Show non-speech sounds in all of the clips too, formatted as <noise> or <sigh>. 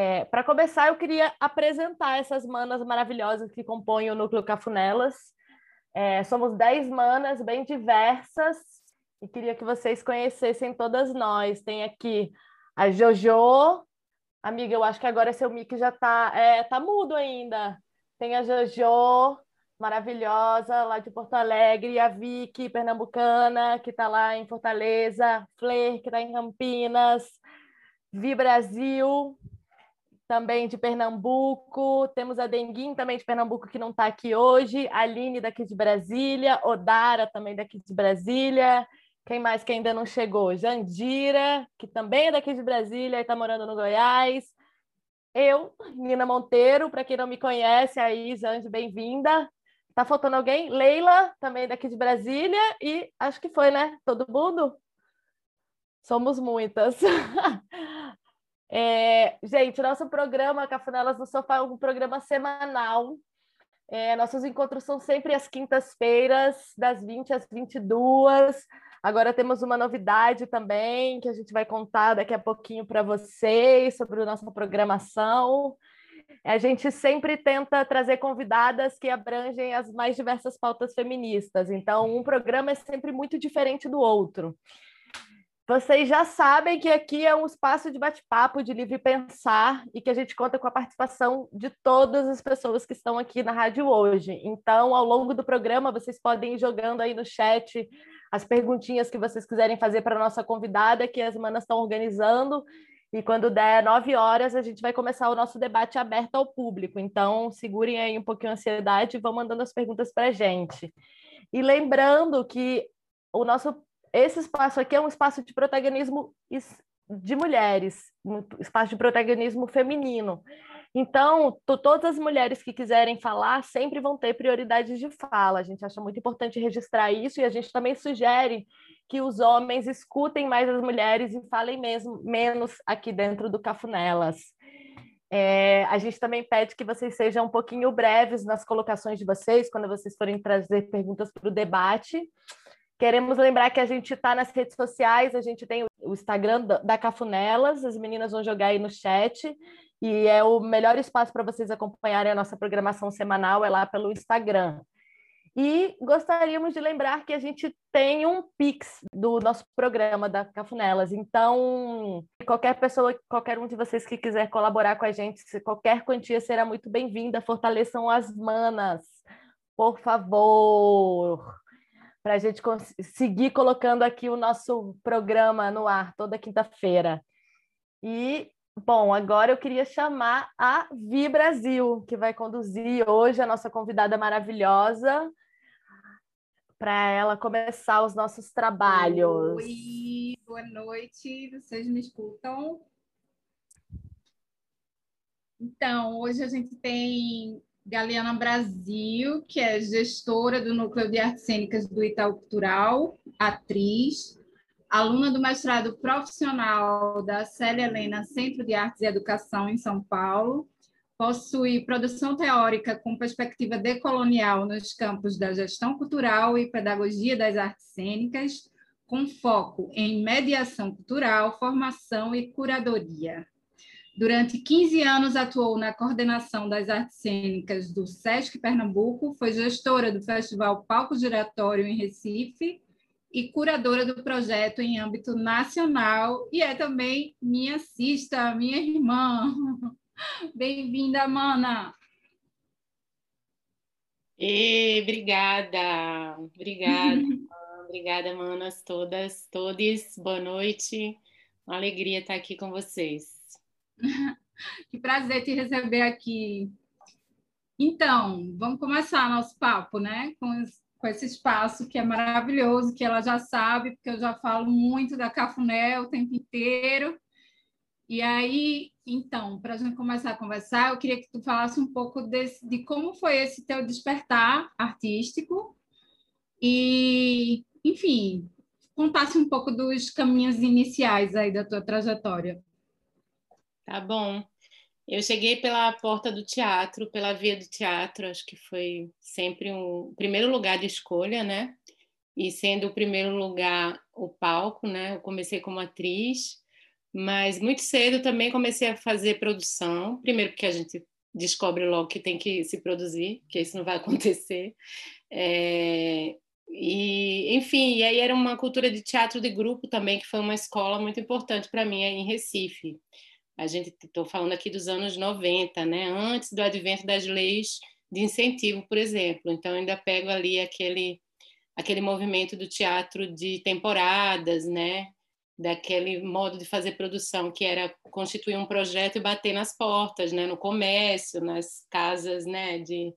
É, Para começar, eu queria apresentar essas manas maravilhosas que compõem o Núcleo Cafunelas. É, somos dez manas bem diversas e queria que vocês conhecessem todas nós. Tem aqui a Jojo. Amiga, eu acho que agora seu mic já está é, tá mudo ainda. Tem a Jojo, maravilhosa, lá de Porto Alegre, a Vicky, pernambucana, que está lá em Fortaleza, Fler, que está em Campinas, Vi Brasil, também de Pernambuco. Temos a Denguin, também de Pernambuco, que não está aqui hoje. A Aline, daqui de Brasília. Odara, também daqui de Brasília. Quem mais que ainda não chegou? Jandira, que também é daqui de Brasília e está morando no Goiás. Eu, Nina Monteiro, para quem não me conhece, aí, Jande, bem-vinda. Tá faltando alguém? Leila, também daqui de Brasília. E acho que foi, né? Todo mundo? Somos muitas. <laughs> É, gente, nosso programa Cafunelas no Sofá é um programa semanal. É, nossos encontros são sempre às quintas-feiras, das 20 às 22. Agora temos uma novidade também, que a gente vai contar daqui a pouquinho para vocês sobre a nossa programação. A gente sempre tenta trazer convidadas que abrangem as mais diversas pautas feministas. Então, um programa é sempre muito diferente do outro. Vocês já sabem que aqui é um espaço de bate-papo, de livre pensar, e que a gente conta com a participação de todas as pessoas que estão aqui na rádio hoje. Então, ao longo do programa, vocês podem ir jogando aí no chat as perguntinhas que vocês quiserem fazer para a nossa convidada, que as manas estão organizando. E quando der nove horas, a gente vai começar o nosso debate aberto ao público. Então, segurem aí um pouquinho a ansiedade e vão mandando as perguntas para a gente. E lembrando que o nosso esse espaço aqui é um espaço de protagonismo de mulheres, um espaço de protagonismo feminino. Então, todas as mulheres que quiserem falar sempre vão ter prioridade de fala. A gente acha muito importante registrar isso e a gente também sugere que os homens escutem mais as mulheres e falem mesmo menos aqui dentro do Cafunelas. É, a gente também pede que vocês sejam um pouquinho breves nas colocações de vocês, quando vocês forem trazer perguntas para o debate. Queremos lembrar que a gente está nas redes sociais, a gente tem o Instagram da Cafunelas, as meninas vão jogar aí no chat, e é o melhor espaço para vocês acompanharem a nossa programação semanal, é lá pelo Instagram. E gostaríamos de lembrar que a gente tem um Pix do nosso programa da Cafunelas. Então, qualquer pessoa, qualquer um de vocês que quiser colaborar com a gente, qualquer quantia será muito bem-vinda. Fortaleçam as manas, por favor para a gente seguir colocando aqui o nosso programa no ar toda quinta-feira. E, bom, agora eu queria chamar a Vi Brasil, que vai conduzir hoje a nossa convidada maravilhosa, para ela começar os nossos trabalhos. Oi, boa noite, vocês me escutam? Então, hoje a gente tem Galeana Brasil, que é gestora do Núcleo de Artes Cênicas do Itaú Cultural, atriz, aluna do mestrado profissional da Célia Helena Centro de Artes e Educação em São Paulo, possui produção teórica com perspectiva decolonial nos campos da gestão cultural e pedagogia das artes cênicas, com foco em mediação cultural, formação e curadoria. Durante 15 anos atuou na coordenação das artes cênicas do SESC Pernambuco, foi gestora do Festival Palco Giratório em Recife e curadora do projeto em âmbito nacional e é também minha cista, minha irmã. <laughs> Bem-vinda, Mana. E, obrigada, obrigada, obrigada, manas todas, todos. Boa noite, uma alegria estar aqui com vocês. Que prazer te receber aqui. Então, vamos começar nosso papo, né? Com, com esse espaço que é maravilhoso, que ela já sabe, porque eu já falo muito da Cafuné o tempo inteiro. E aí, então, para a gente começar a conversar, eu queria que tu falasse um pouco desse, de como foi esse teu despertar artístico e, enfim, contasse um pouco dos caminhos iniciais aí da tua trajetória. Tá bom. Eu cheguei pela porta do teatro, pela via do teatro, acho que foi sempre um primeiro lugar de escolha, né? E sendo o primeiro lugar o palco, né? Eu comecei como atriz, Mas muito cedo também comecei a fazer produção, primeiro porque a gente descobre logo que tem que se produzir, que isso não vai <laughs> acontecer. É, e, enfim, e aí era uma cultura de teatro de grupo também, que foi uma escola muito importante para mim em Recife. A gente estou falando aqui dos anos 90, né? Antes do advento das leis de incentivo, por exemplo. Então ainda pego ali aquele aquele movimento do teatro de temporadas, né? Daquele modo de fazer produção que era constituir um projeto e bater nas portas, né? No comércio, nas casas, né? De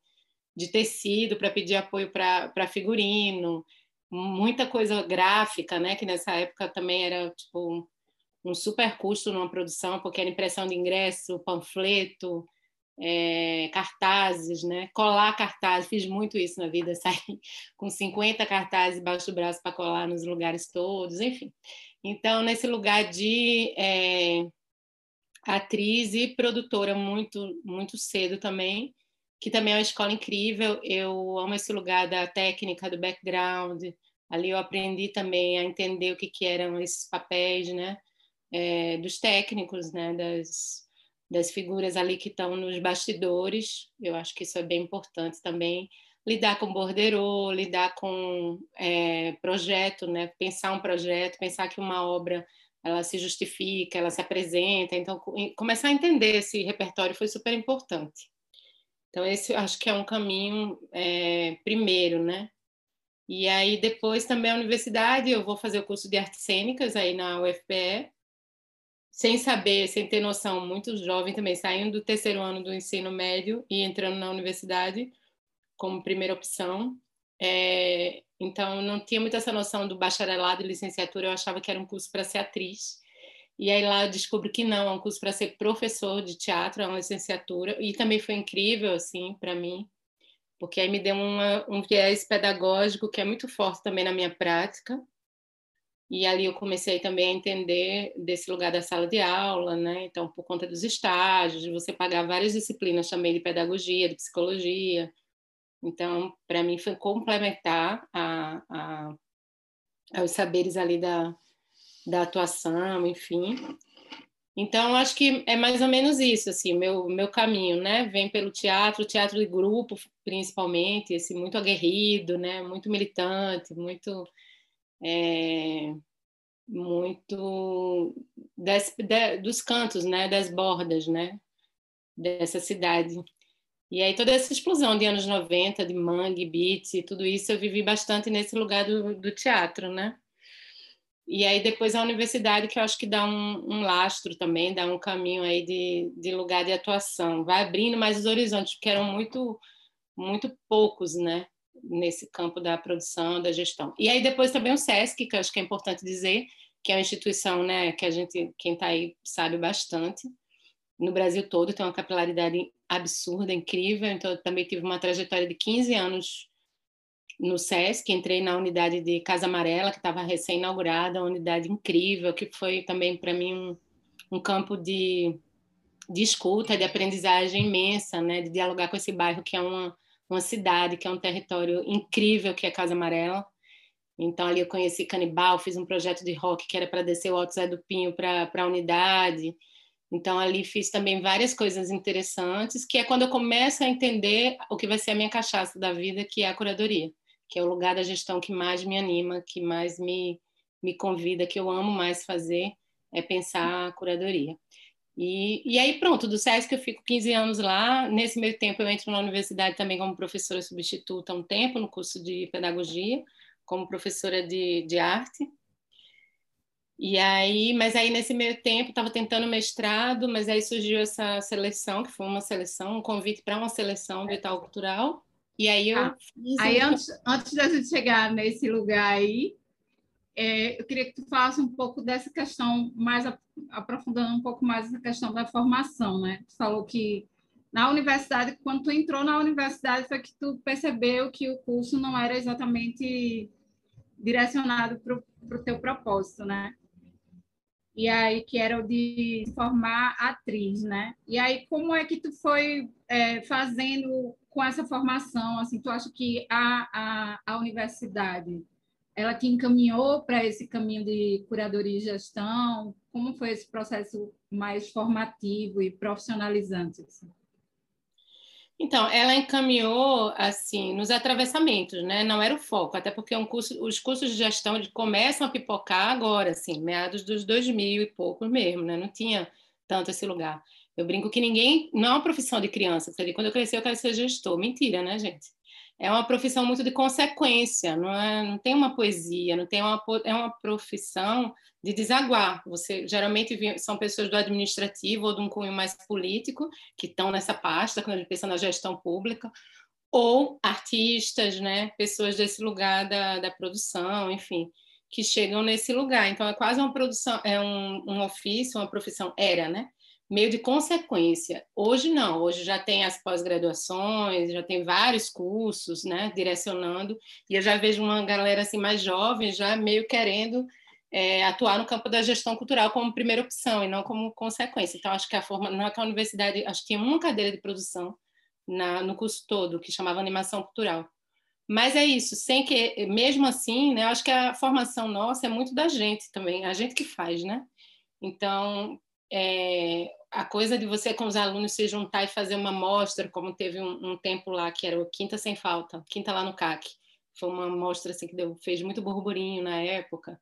de tecido para pedir apoio para figurino, muita coisa gráfica, né? Que nessa época também era tipo um super custo numa produção, porque era impressão de ingresso, panfleto, é, cartazes, né? Colar cartazes, fiz muito isso na vida, <laughs> sair com 50 cartazes embaixo do braço para colar nos lugares todos, enfim. Então, nesse lugar de é, atriz e produtora muito, muito cedo também, que também é uma escola incrível. Eu amo esse lugar da técnica, do background. Ali eu aprendi também a entender o que, que eram esses papéis, né? É, dos técnicos, né? Das, das figuras ali que estão nos bastidores. Eu acho que isso é bem importante também. Lidar com borderô, lidar com é, projeto, né? Pensar um projeto, pensar que uma obra ela se justifica, ela se apresenta. Então, começar a entender esse repertório foi super importante. Então, esse acho que é um caminho é, primeiro, né? E aí, depois também a universidade, eu vou fazer o curso de artes cênicas aí na UFPE, sem saber, sem ter noção, muito jovem também, saindo do terceiro ano do ensino médio e entrando na universidade como primeira opção. É, então, não tinha muito essa noção do bacharelado e licenciatura, eu achava que era um curso para ser atriz. E aí lá eu descubro que não, é um curso para ser professor de teatro, é uma licenciatura, e também foi incrível, assim, para mim, porque aí me deu uma, um viés pedagógico que é muito forte também na minha prática, e ali eu comecei também a entender desse lugar da sala de aula, né? Então, por conta dos estágios, você pagar várias disciplinas também de pedagogia, de psicologia. Então, para mim foi complementar a, a, aos saberes ali da, da atuação, enfim. Então, acho que é mais ou menos isso, assim, meu, meu caminho, né? Vem pelo teatro, teatro de grupo, principalmente, esse muito aguerrido, né? Muito militante, muito... É, muito de, dos cantos, né? Das bordas, né? Dessa cidade. E aí toda essa explosão de anos 90, de mangue, beats e tudo isso, eu vivi bastante nesse lugar do, do teatro, né? E aí depois a universidade, que eu acho que dá um, um, lastro também, dá um caminho aí de, de lugar de atuação. Vai abrindo mais os horizontes, porque eram muito, muito poucos, né? Nesse campo da produção, da gestão. E aí depois também o SESC, que acho que é importante dizer, que é uma instituição, né? Que a gente, quem está aí sabe bastante. No Brasil todo tem uma capilaridade absurda, incrível. Então eu também tive uma trajetória de 15 anos no SESC, entrei na unidade de Casa Amarela, que estava recém-inaugurada, uma unidade incrível, que foi também para mim um, um, campo de, de escuta, de aprendizagem imensa, né? de dialogar com esse bairro que é uma, uma cidade, que é um território incrível, que é Casa Amarela. Então, ali eu conheci Canibal, fiz um projeto de rock que era para descer o Alto Zé do Pinho para a unidade. Então, ali fiz também várias coisas interessantes, que é quando eu começo a entender o que vai ser a minha cachaça da vida, que é a curadoria que é o lugar da gestão que mais me anima, que mais me, me convida, que eu amo mais fazer, é pensar a curadoria. E, e aí, pronto, do SESC eu fico 15 anos lá. Nesse meio tempo, eu entro na universidade também como professora substituta um tempo, no curso de pedagogia, como professora de, de arte. E aí, mas aí nesse meio tempo estava tentando mestrado, mas aí surgiu essa seleção, que foi uma seleção, um convite para uma seleção do Itaú Cultural. E aí eu ah, Aí antes, antes da gente chegar nesse lugar aí, é, eu queria que tu falasse um pouco dessa questão, mais aprofundando um pouco mais essa questão da formação, né? Tu falou que na universidade, quando tu entrou na universidade, foi que tu percebeu que o curso não era exatamente direcionado para o teu propósito, né? E aí que era o de formar atriz, né? E aí como é que tu foi é, fazendo com essa formação, assim, tu acha que a, a, a universidade ela te encaminhou para esse caminho de curadoria e gestão? Como foi esse processo mais formativo e profissionalizante? Assim? Então, ela encaminhou assim nos atravessamentos, né? Não era o foco, até porque é um curso, os cursos de gestão começam a pipocar agora, assim, meados dos 2000 e poucos mesmo, né? Não tinha tanto esse lugar. Eu brinco que ninguém, não é uma profissão de criança, quando eu crescer eu quero ser gestor. Mentira, né, gente? É uma profissão muito de consequência, não, é, não tem uma poesia, não tem uma, é uma profissão de desaguar. Você geralmente são pessoas do administrativo ou de um cunho mais político que estão nessa pasta quando a gente pensa na gestão pública, ou artistas, né, pessoas desse lugar da, da produção, enfim, que chegam nesse lugar. Então é quase uma produção, é um, um ofício, uma profissão era, né? Meio de consequência. Hoje não, hoje já tem as pós-graduações, já tem vários cursos, né, direcionando, e eu já vejo uma galera assim mais jovem já meio querendo é, atuar no campo da gestão cultural como primeira opção e não como consequência. Então, acho que a forma, não é que a universidade, acho que tinha uma cadeira de produção na, no curso todo que chamava animação cultural. Mas é isso, sem que, mesmo assim, né, acho que a formação nossa é muito da gente também, a gente que faz, né? Então, é, a coisa de você com os alunos se juntar e fazer uma mostra, como teve um, um tempo lá que era o Quinta Sem Falta, Quinta lá no CAC, foi uma mostra assim, que deu, fez muito burburinho na época.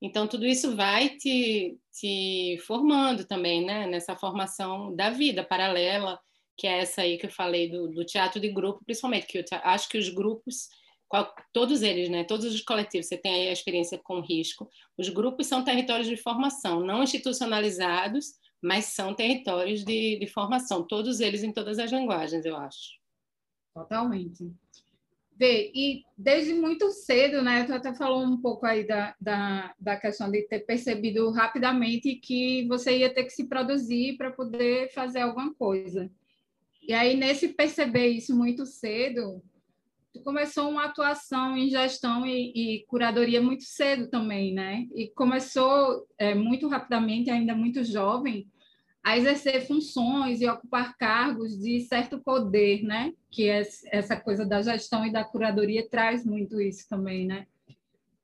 Então, tudo isso vai te, te formando também, né? Nessa formação da vida paralela, que é essa aí que eu falei do, do teatro de grupo, principalmente, que eu acho que os grupos, todos eles, né? Todos os coletivos, você tem aí a experiência com risco. Os grupos são territórios de formação, não institucionalizados, mas são territórios de, de formação, todos eles em todas as linguagens, eu acho. Totalmente. Vê, e desde muito cedo, né? Tu até falou um pouco aí da, da, da questão de ter percebido rapidamente que você ia ter que se produzir para poder fazer alguma coisa. E aí, nesse perceber isso muito cedo, tu começou uma atuação em gestão e, e curadoria muito cedo também, né? E começou é, muito rapidamente, ainda muito jovem, a exercer funções e ocupar cargos de certo poder, né? Que é essa coisa da gestão e da curadoria traz muito isso também, né?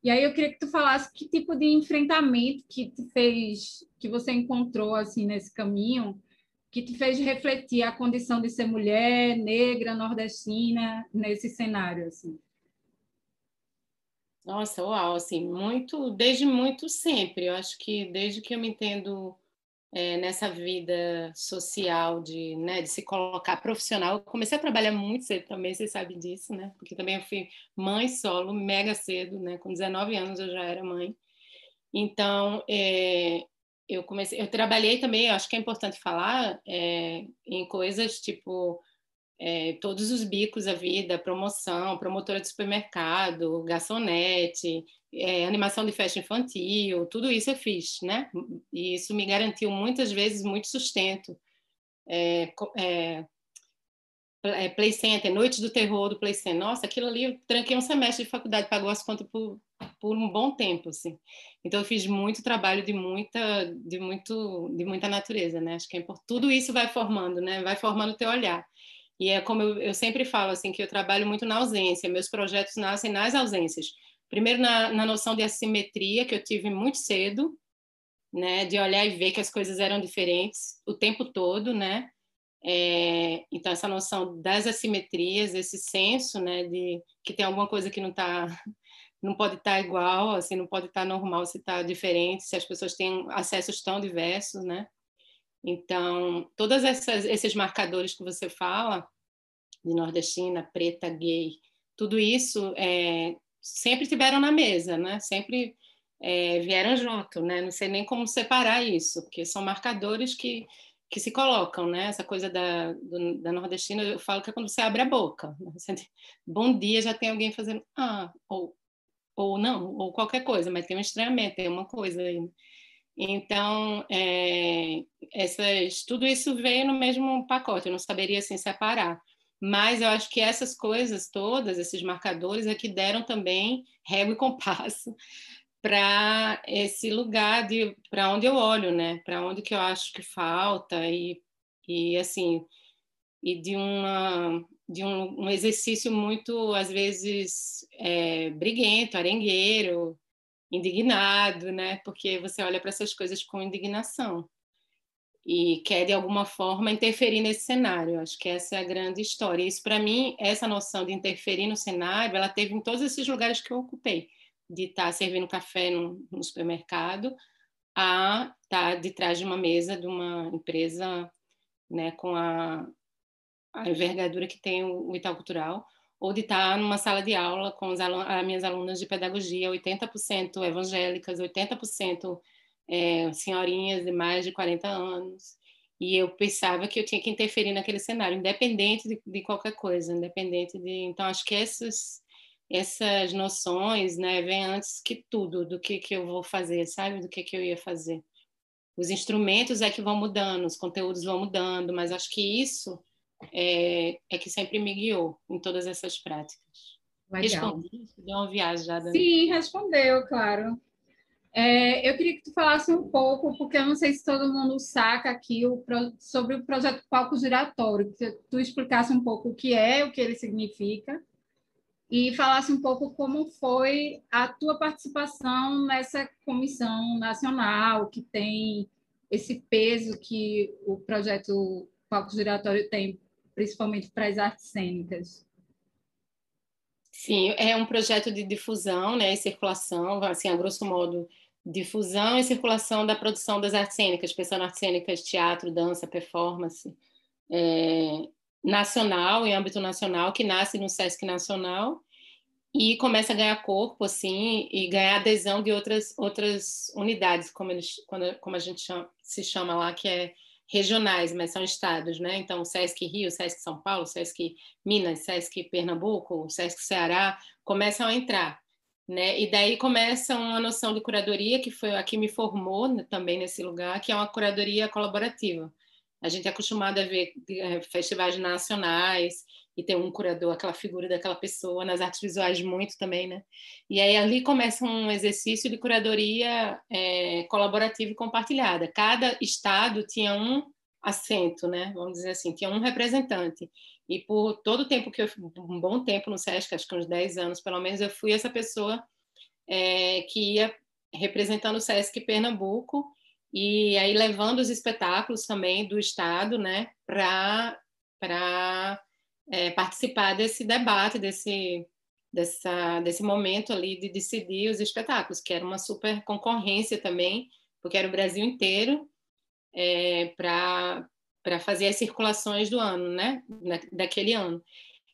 E aí eu queria que tu falasse que tipo de enfrentamento que te fez, que você encontrou assim nesse caminho, que te fez refletir a condição de ser mulher, negra, nordestina nesse cenário assim. Nossa, uau, assim, muito, desde muito sempre. Eu acho que desde que eu me entendo é, nessa vida social de, né, de se colocar profissional. Eu comecei a trabalhar muito cedo também, vocês sabem disso, né? Porque também eu fui mãe solo mega cedo, né? Com 19 anos eu já era mãe. Então, é, eu comecei, eu trabalhei também, acho que é importante falar é, em coisas tipo é, todos os bicos da vida, promoção, promotora de supermercado, garçonete, é, animação de festa infantil, tudo isso eu fiz, né? E isso me garantiu muitas vezes muito sustento. É, é, é, Play Center, Noite do Terror do Play Center. Nossa, aquilo ali eu tranquei um semestre de faculdade, pagou as contas por, por um bom tempo, assim. Então eu fiz muito trabalho de muita, de muito, de muita natureza, né? Acho que é tudo isso vai formando, né? Vai formando o teu olhar. E é como eu, eu sempre falo, assim, que eu trabalho muito na ausência, meus projetos nascem nas ausências. Primeiro, na, na noção de assimetria, que eu tive muito cedo, né, de olhar e ver que as coisas eram diferentes o tempo todo, né? É, então essa noção das assimetrias, esse senso, né, de que tem alguma coisa que não tá, <laughs> não pode estar tá igual, assim, não pode estar tá normal se está diferente, se as pessoas têm acessos tão diversos, né? Então, todos esses marcadores que você fala, de nordestina, preta, gay, tudo isso é, sempre tiveram na mesa, né? Sempre é, vieram junto, né? Não sei nem como separar isso, porque são marcadores que, que se colocam, né? Essa coisa da, do, da nordestina, eu falo que é quando você abre a boca. Né? Bom dia, já tem alguém fazendo ah, ou, ou não, ou qualquer coisa, mas tem um estranhamento, tem uma coisa aí. Então, é, essas, tudo isso veio no mesmo pacote, eu não saberia assim separar. Mas eu acho que essas coisas todas, esses marcadores, é que deram também régua e compasso <laughs> para esse lugar de para onde eu olho, né? Para onde que eu acho que falta e, e assim e de uma de um, um exercício muito às vezes é, briguento, arengueiro, indignado, né? Porque você olha para essas coisas com indignação e quer de alguma forma interferir nesse cenário. Acho que essa é a grande história. Isso para mim, essa noção de interferir no cenário, ela teve em todos esses lugares que eu ocupei, de estar tá servindo café no, no supermercado, a estar tá de trás de uma mesa de uma empresa, né, com a a envergadura que tem o Itaú Cultural, ou de estar numa sala de aula com as minhas alunas de pedagogia, 80% evangélicas, 80% é, senhorinhas de mais de 40 anos. E eu pensava que eu tinha que interferir naquele cenário, independente de, de qualquer coisa, independente de. Então, acho que essas, essas noções né, vêm antes que tudo do que, que eu vou fazer, sabe? Do que, que eu ia fazer. Os instrumentos é que vão mudando, os conteúdos vão mudando, mas acho que isso é, é que sempre me guiou em todas essas práticas. Legal. Respondi? Deu uma viajada. Sim, respondeu, claro. É, eu queria que tu falasse um pouco, porque eu não sei se todo mundo saca aqui o, sobre o projeto Palco Giratório, que tu explicasse um pouco o que é, o que ele significa, e falasse um pouco como foi a tua participação nessa comissão nacional, que tem esse peso que o projeto Palco Giratório tem principalmente para as artes cênicas? Sim, é um projeto de difusão né, e circulação, assim, a grosso modo, difusão e circulação da produção das artes cênicas, pensando artes cênicas, teatro, dança, performance, é, nacional, em âmbito nacional, que nasce no Sesc Nacional e começa a ganhar corpo, assim, e ganhar adesão de outras, outras unidades, como, eles, como a gente chama, se chama lá, que é regionais, mas são estados, né? Então, SESC Rio, SESC São Paulo, SESC Minas, SESC Pernambuco, SESC Ceará, começam a entrar, né? E daí começa uma noção de curadoria, que foi a que me formou né, também nesse lugar, que é uma curadoria colaborativa. A gente é acostumado a ver é, festivais nacionais e ter um curador, aquela figura daquela pessoa, nas artes visuais muito também, né? E aí ali começa um exercício de curadoria é, colaborativa e compartilhada. Cada estado tinha um assento, né? Vamos dizer assim, tinha um representante. E por todo o tempo que eu, um bom tempo no SESC, acho que uns 10 anos pelo menos, eu fui essa pessoa é, que ia representando o SESC Pernambuco e aí levando os espetáculos também do estado, né, para para é, participar desse debate, desse, dessa, desse momento ali de decidir os espetáculos, que era uma super concorrência também, porque era o Brasil inteiro é, para fazer as circulações do ano, né? daquele ano.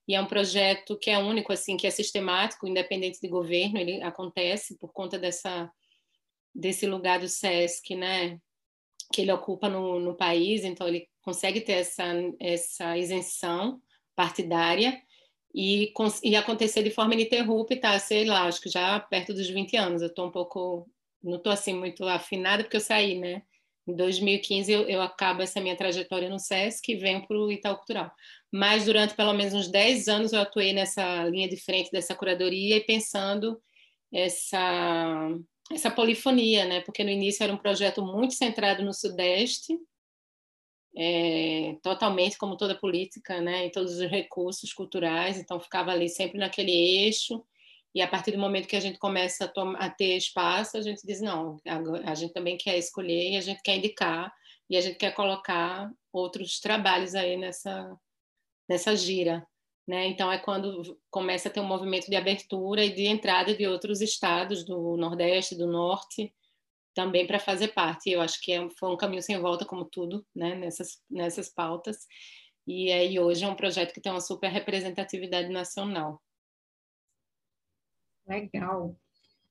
E é um projeto que é único, assim, que é sistemático, independente de governo, ele acontece por conta dessa, desse lugar do SESC, né? que ele ocupa no, no país, então ele consegue ter essa, essa isenção partidária e, e acontecer de forma ininterrupta, sei lá, acho que já perto dos 20 anos. Eu estou um pouco, não estou assim muito afinada porque eu saí, né? Em 2015 eu, eu acabo essa minha trajetória no SESC e venho para o Itaú Cultural. Mas durante pelo menos uns 10 anos eu atuei nessa linha de frente dessa curadoria e pensando essa essa polifonia, né? Porque no início era um projeto muito centrado no Sudeste, é, totalmente como toda política, né, em todos os recursos culturais, então ficava ali sempre naquele eixo, e a partir do momento que a gente começa a, a ter espaço, a gente diz, não, a, a gente também quer escolher, e a gente quer indicar, e a gente quer colocar outros trabalhos aí nessa, nessa gira. Né? Então, é quando começa a ter um movimento de abertura e de entrada de outros estados do Nordeste, do Norte, também para fazer parte. Eu acho que é, foi um caminho sem volta, como tudo, né, nessas, nessas pautas. E aí hoje é um projeto que tem uma super representatividade nacional. Legal.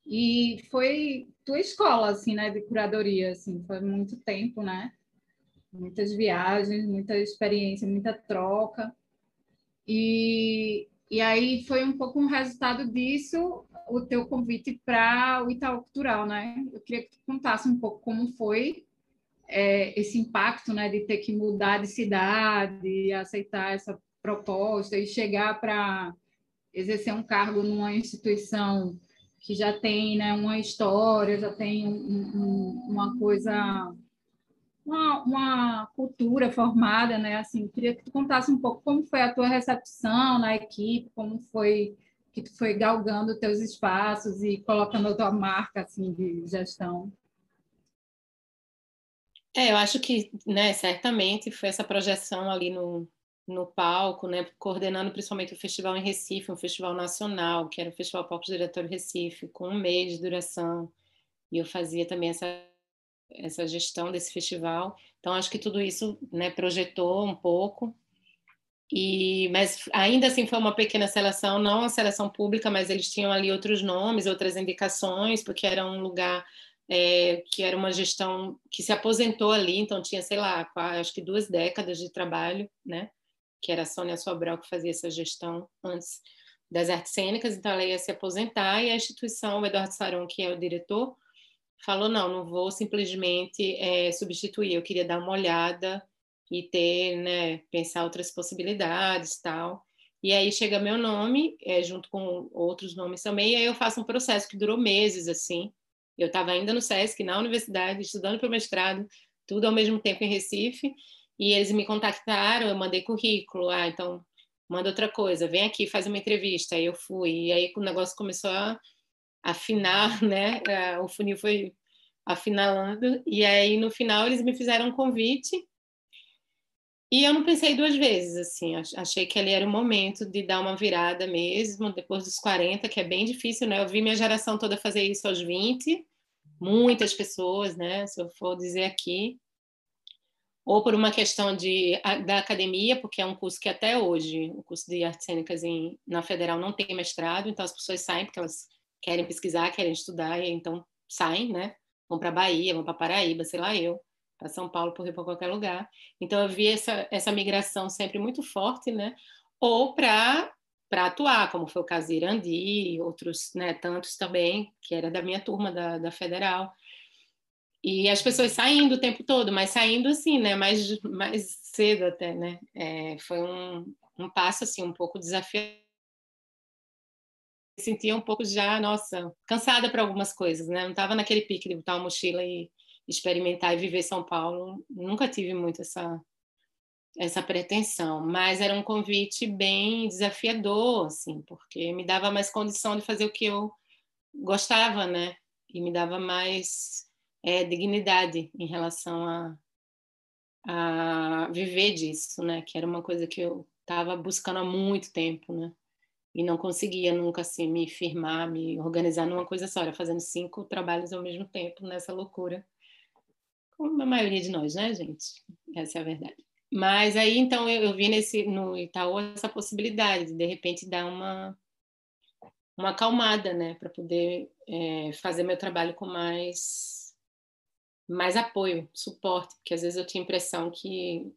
E foi tua escola, assim, né, de curadoria, assim, foi muito tempo, né? Muitas viagens, muita experiência, muita troca. E, e aí foi um pouco um resultado disso o teu convite para o Itaú Cultural, né? Eu queria que tu contasse um pouco como foi é, esse impacto, né, de ter que mudar de cidade, aceitar essa proposta e chegar para exercer um cargo numa instituição que já tem né, uma história, já tem um, um, uma coisa uma, uma, cultura formada, né? Assim, queria que tu contasse um pouco como foi a tua recepção na equipe, como foi que tu foi galgando teus espaços e colocando a tua marca assim de gestão. É, eu acho que, né, certamente foi essa projeção ali no, no palco, né, coordenando principalmente o festival em Recife, um festival nacional, que era o Festival Palco Diretório Recife, com um mês de duração, e eu fazia também essa essa gestão desse festival. Então acho que tudo isso, né, projetou um pouco. E mas ainda assim foi uma pequena seleção, não uma seleção pública, mas eles tinham ali outros nomes, outras indicações, porque era um lugar é, que era uma gestão que se aposentou ali, então tinha, sei lá, acho que duas décadas de trabalho, né? Que era a Sônia Sobral que fazia essa gestão antes das artes cênicas, então ela ia se aposentar e a instituição, o Eduardo Saron, que é o diretor, falou não, não vou simplesmente é, substituir, eu queria dar uma olhada e ter, né, pensar outras possibilidades, tal. E aí chega meu nome, é, junto com outros nomes também, e aí eu faço um processo que durou meses, assim, eu estava ainda no SESC, na universidade, estudando para o mestrado, tudo ao mesmo tempo em Recife, e eles me contactaram, eu mandei currículo, ah, então manda outra coisa, vem aqui, faz uma entrevista. Aí eu fui, e aí o negócio começou a afinar, <laughs> né? O funil foi afinalando, e aí no final eles me fizeram um convite, e eu não pensei duas vezes, assim, achei que ali era o momento de dar uma virada mesmo, depois dos 40, que é bem difícil, né? Eu vi minha geração toda fazer isso aos 20, muitas pessoas, né? Se eu for dizer aqui, ou por uma questão de, da academia, porque é um curso que até hoje, o curso de artes cênicas em, na Federal não tem mestrado, então as pessoas saem porque elas querem pesquisar, querem estudar, e então saem, né? Vão para Bahia, vão para Paraíba, sei lá eu para São Paulo, por para qualquer lugar. Então vi essa, essa migração sempre muito forte, né? Ou para para atuar, como foi o caso de Irandi, outros, né, tantos também, que era da minha turma da, da Federal. E as pessoas saindo o tempo todo, mas saindo assim, né, mais, mais cedo até, né? É, foi um, um passo, assim, um pouco desafiador. Sentia um pouco já, nossa, cansada para algumas coisas, né? Não estava naquele pique de botar uma mochila e experimentar e viver São Paulo. Nunca tive muito essa essa pretensão, mas era um convite bem desafiador, assim, porque me dava mais condição de fazer o que eu gostava, né? E me dava mais é, dignidade em relação a, a viver disso, né? Que era uma coisa que eu estava buscando há muito tempo, né? E não conseguia nunca assim me firmar, me organizar numa coisa só, era fazendo cinco trabalhos ao mesmo tempo nessa loucura como a maioria de nós, né, gente? Essa é a verdade. Mas aí, então, eu, eu vi nesse, no Itaú essa possibilidade de, de repente, dar uma, uma acalmada, né, para poder é, fazer meu trabalho com mais, mais apoio, suporte, porque às vezes eu tinha a impressão que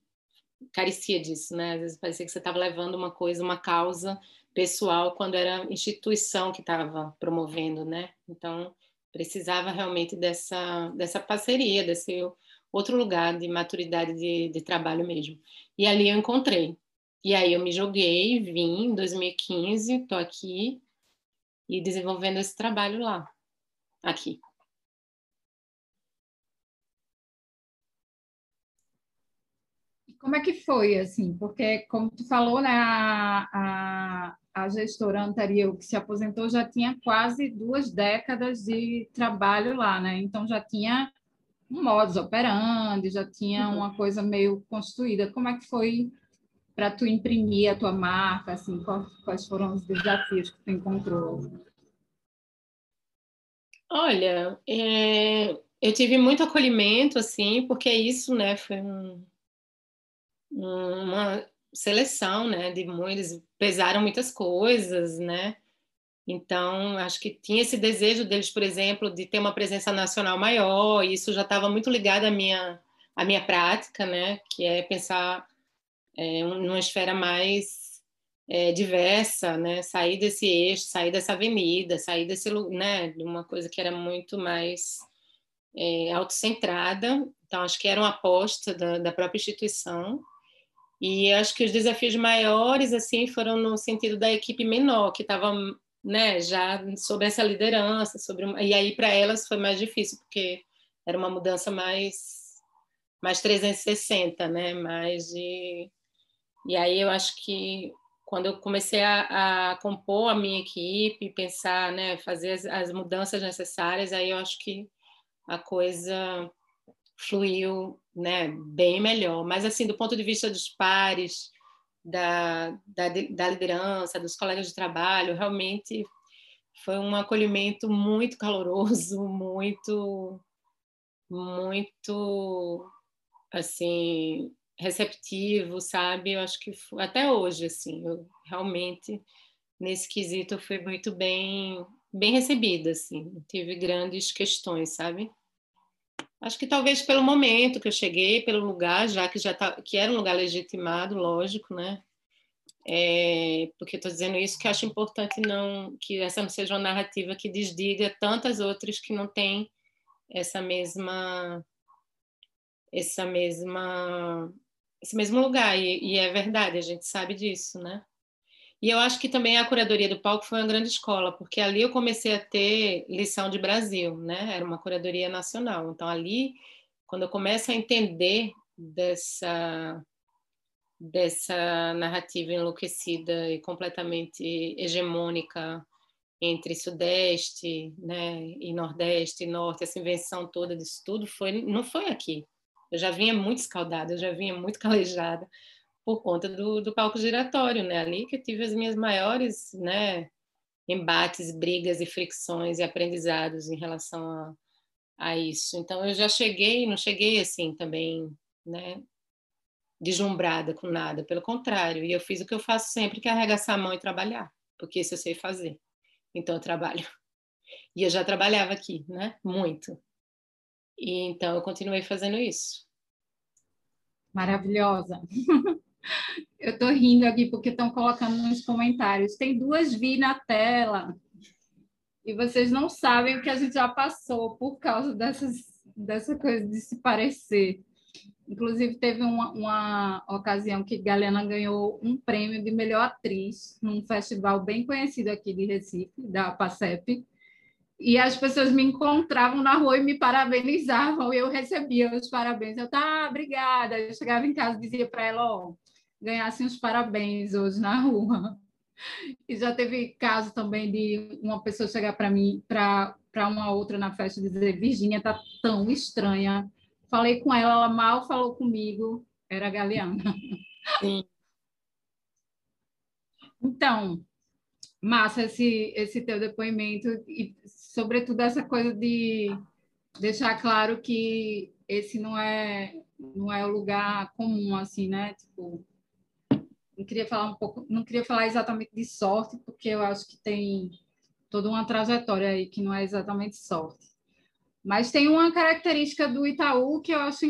carecia disso, né? Às vezes parecia que você estava levando uma coisa, uma causa pessoal, quando era instituição que estava promovendo, né? Então, precisava realmente dessa, dessa parceria, desse outro lugar de maturidade de, de trabalho mesmo. E ali eu encontrei. E aí eu me joguei, vim em 2015, estou aqui e desenvolvendo esse trabalho lá, aqui. Como é que foi, assim? Porque, como tu falou, né, a, a, a gestora anterior que se aposentou já tinha quase duas décadas de trabalho lá, né? Então já tinha um modus operandi, já tinha uhum. uma coisa meio construída. Como é que foi para tu imprimir a tua marca, assim, quais foram os desafios que tu encontrou? Olha, é, eu tive muito acolhimento, assim, porque isso, né, foi um, uma seleção, né, de eles pesaram muitas coisas, né? Então, acho que tinha esse desejo deles, por exemplo, de ter uma presença nacional maior, e isso já estava muito ligado à minha, à minha prática, né? Que é pensar é, numa esfera mais é, diversa, né? Sair desse eixo, sair dessa avenida, sair desse, né? De uma coisa que era muito mais é, autocentrada. Então, acho que era uma aposta da, da própria instituição. E acho que os desafios maiores assim foram no sentido da equipe menor, que estava né, já sobre essa liderança, sobre uma... e aí para elas foi mais difícil porque era uma mudança mais mais 360, né? Mais de e aí eu acho que quando eu comecei a, a compor a minha equipe, pensar, né, fazer as, as mudanças necessárias, aí eu acho que a coisa fluiu, né, bem melhor. Mas assim, do ponto de vista dos pares, da, da, da liderança, dos colegas de trabalho, realmente foi um acolhimento muito caloroso, <laughs> muito, muito, assim, receptivo, sabe? Eu acho que foi, até hoje, assim, eu realmente nesse quesito fui muito bem bem recebida, assim, não tive grandes questões, sabe? Acho que talvez pelo momento que eu cheguei, pelo lugar, já que já tá, que era um lugar legitimado, lógico, né? É, porque estou dizendo isso que acho importante não que essa não seja uma narrativa que desdiga tantas outras que não têm essa mesma essa mesma esse mesmo lugar e, e é verdade a gente sabe disso né e eu acho que também a curadoria do palco foi uma grande escola porque ali eu comecei a ter lição de Brasil né? Era uma curadoria nacional. Então ali quando eu começo a entender dessa dessa narrativa enlouquecida e completamente hegemônica entre Sudeste né, e Nordeste e Norte, essa invenção toda disso tudo, foi, não foi aqui. Eu já vinha muito escaldada, eu já vinha muito calejada por conta do, do palco giratório, né? Ali que eu tive as minhas maiores né, embates, brigas e fricções e aprendizados em relação a, a isso. Então eu já cheguei, não cheguei assim também, né? deslumbrada com nada, pelo contrário, e eu fiz o que eu faço sempre, que é arregaçar a mão e trabalhar, porque isso eu sei fazer. Então eu trabalho. E eu já trabalhava aqui, né? Muito. E então eu continuei fazendo isso. Maravilhosa. <laughs> Eu estou rindo aqui porque estão colocando nos comentários. Tem duas vi na tela. E vocês não sabem o que a gente já passou por causa dessas, dessa coisa de se parecer. Inclusive, teve uma, uma ocasião que Galena ganhou um prêmio de melhor atriz num festival bem conhecido aqui de Recife, da PACEP. E as pessoas me encontravam na rua e me parabenizavam, e eu recebia os parabéns. Eu, tá, obrigada. Eu chegava em casa e dizia para ela: oh, ganhasse os parabéns hoje na rua. E já teve caso também de uma pessoa chegar para mim, para uma outra na festa, e dizer: Virgínia, tá tão estranha Falei com ela, ela mal falou comigo, era Galeana. Sim. Então, massa esse, esse teu depoimento e, sobretudo, essa coisa de deixar claro que esse não é não é o lugar comum assim, né? Tipo, não queria falar um pouco, não queria falar exatamente de sorte, porque eu acho que tem toda uma trajetória aí que não é exatamente sorte. Mas tem uma característica do Itaú que eu acho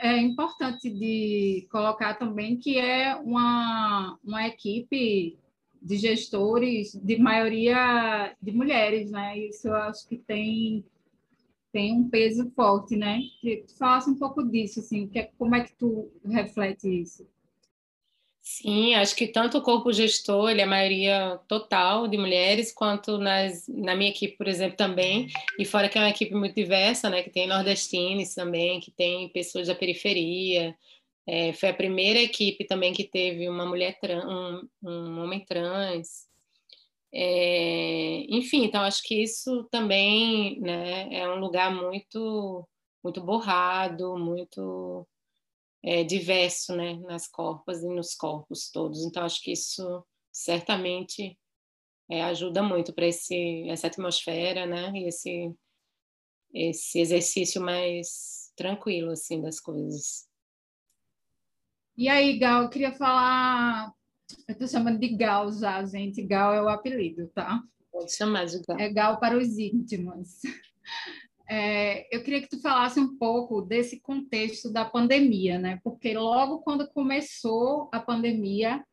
é importante de colocar também, que é uma, uma equipe de gestores de maioria de mulheres, né? Isso eu acho que tem tem um peso forte, né? Que tu falasse um pouco disso, assim, que, é, como é que tu reflete isso? Sim, acho que tanto o corpo gestor, ele é a maioria total de mulheres, quanto nas, na minha equipe, por exemplo, também. E fora que é uma equipe muito diversa, né? Que tem nordestinos também, que tem pessoas da periferia. É, foi a primeira equipe também que teve uma mulher trans, um, um homem trans. É, enfim, então acho que isso também né, é um lugar muito, muito borrado, muito é, diverso né, nas corpas e nos corpos todos. Então, acho que isso certamente é, ajuda muito para essa atmosfera né, e esse, esse exercício mais tranquilo assim das coisas. E aí, Gal, eu queria falar. Eu estou chamando de Gal já, gente. Gal é o apelido, tá? Pode chamar de Gal. É Gal para os íntimos. É, eu queria que tu falasse um pouco desse contexto da pandemia, né? Porque logo quando começou a pandemia,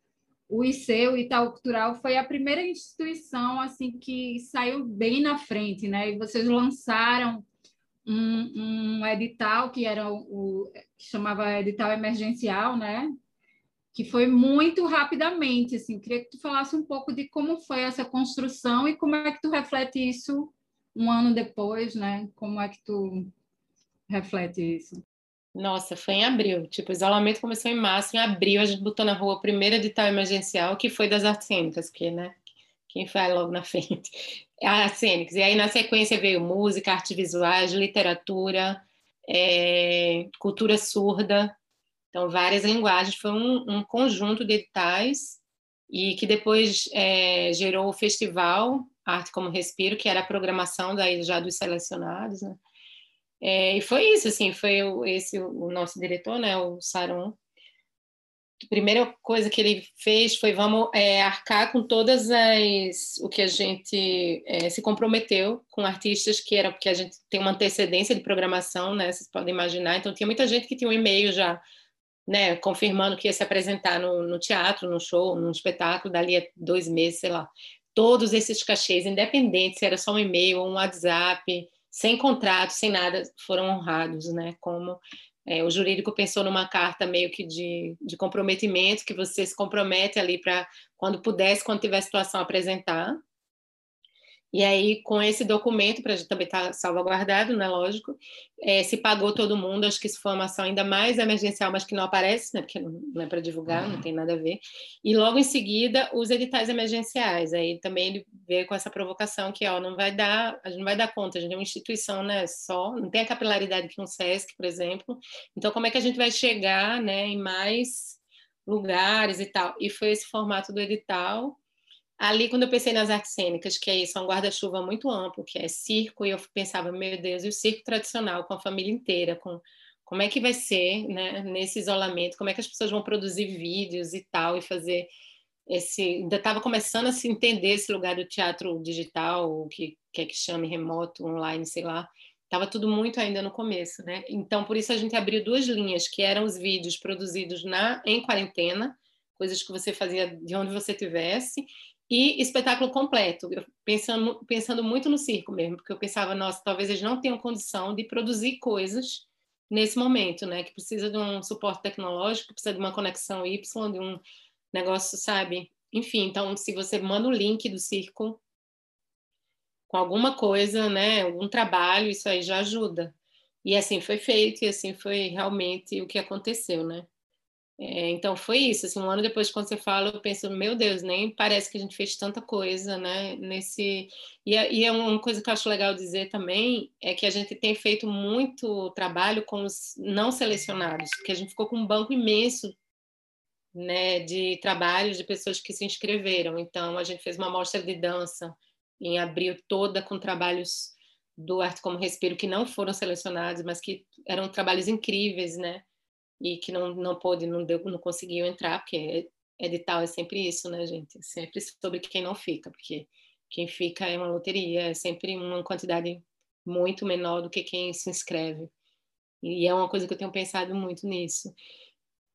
o IC, o Itaú Cultural, foi a primeira instituição assim que saiu bem na frente, né? E vocês lançaram um, um edital que era o, que chamava edital emergencial, né? Que foi muito rapidamente, assim. Queria que tu falasse um pouco de como foi essa construção e como é que tu reflete isso um ano depois, né? Como é que tu reflete isso? Nossa, foi em abril. Tipo, o isolamento começou em março. Em abril, a gente botou na rua o primeiro edital emergencial, que foi das artes cênicas, que, né? Quem foi logo na <laughs> frente? Artes cênicas. E aí, na sequência, veio música, artes visuais, literatura, é, cultura surda. Então, várias linguagens. Foi um, um conjunto de editais e que depois é, gerou o festival Arte como Respiro, que era a programação daí já dos selecionados, né? É, e foi isso, assim, foi o, esse o nosso diretor, né, o Saron. A primeira coisa que ele fez foi vamos é, arcar com todas as o que a gente é, se comprometeu com artistas que era porque a gente tem uma antecedência de programação, né? Vocês podem imaginar. Então tinha muita gente que tinha um e-mail já, né? Confirmando que ia se apresentar no, no teatro, no show, num espetáculo dali a dois meses, sei lá. Todos esses cachês, independente se era só um e-mail ou um WhatsApp, sem contrato, sem nada, foram honrados, né? Como é, o jurídico pensou numa carta meio que de, de comprometimento, que você se compromete ali para, quando pudesse, quando tiver situação, apresentar. E aí, com esse documento, para também estar tá salvaguardado, né, lógico, é, se pagou todo mundo, acho que isso foi uma ação ainda mais emergencial, mas que não aparece, né, porque não é para divulgar, não tem nada a ver. E logo em seguida, os editais emergenciais, aí também ele veio com essa provocação que, ó, não vai dar, a gente não vai dar conta, a gente é uma instituição, né, só, não tem a capilaridade que um SESC, por exemplo, então como é que a gente vai chegar, né, em mais lugares e tal? E foi esse formato do edital, ali quando eu pensei nas artes cênicas, que é isso, é um guarda-chuva muito amplo, que é circo, e eu pensava, meu Deus, e o circo tradicional com a família inteira, com como é que vai ser, né, nesse isolamento, como é que as pessoas vão produzir vídeos e tal, e fazer esse, ainda estava começando a se entender esse lugar do teatro digital, o que quer que chame remoto, online, sei lá, estava tudo muito ainda no começo, né? Então, por isso a gente abriu duas linhas, que eram os vídeos produzidos na em quarentena, coisas que você fazia de onde você tivesse, e espetáculo completo, pensando, pensando muito no circo mesmo, porque eu pensava, nossa, talvez eles não tenham condição de produzir coisas nesse momento, né? Que precisa de um suporte tecnológico, precisa de uma conexão Y, de um negócio, sabe? Enfim, então, se você manda o link do circo com alguma coisa, né? Algum trabalho, isso aí já ajuda. E assim foi feito, e assim foi realmente o que aconteceu, né? É, então foi isso, assim, um ano depois quando você fala, eu penso, meu Deus, nem parece que a gente fez tanta coisa, né, nesse... E, é, e é uma coisa que eu acho legal dizer também, é que a gente tem feito muito trabalho com os não selecionados, porque a gente ficou com um banco imenso, né, de trabalhos de pessoas que se inscreveram, então a gente fez uma mostra de dança em abril toda com trabalhos do Arte Como Respiro que não foram selecionados, mas que eram trabalhos incríveis, né, e que não, não pôde, não, deu, não conseguiu entrar, porque edital é sempre isso, né, gente? Sempre sobre quem não fica, porque quem fica é uma loteria, é sempre uma quantidade muito menor do que quem se inscreve. E é uma coisa que eu tenho pensado muito nisso.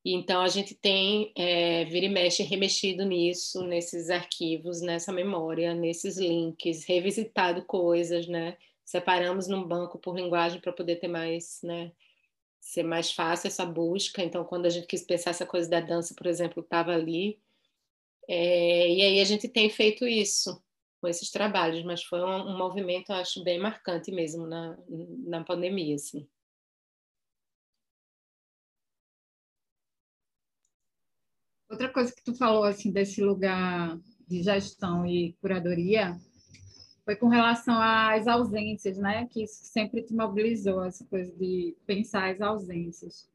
Então a gente tem, é, vira e mexe, remexido nisso, nesses arquivos, nessa memória, nesses links, revisitado coisas, né? Separamos num banco por linguagem para poder ter mais, né? Ser mais fácil essa busca. Então, quando a gente quis pensar essa coisa da dança, por exemplo, estava ali. É, e aí a gente tem feito isso com esses trabalhos, mas foi um, um movimento, acho, bem marcante mesmo na, na pandemia, assim. Outra coisa que tu falou assim desse lugar de gestão e curadoria foi com relação às ausências, né? Que isso sempre te mobilizou, essa coisa de pensar as ausências.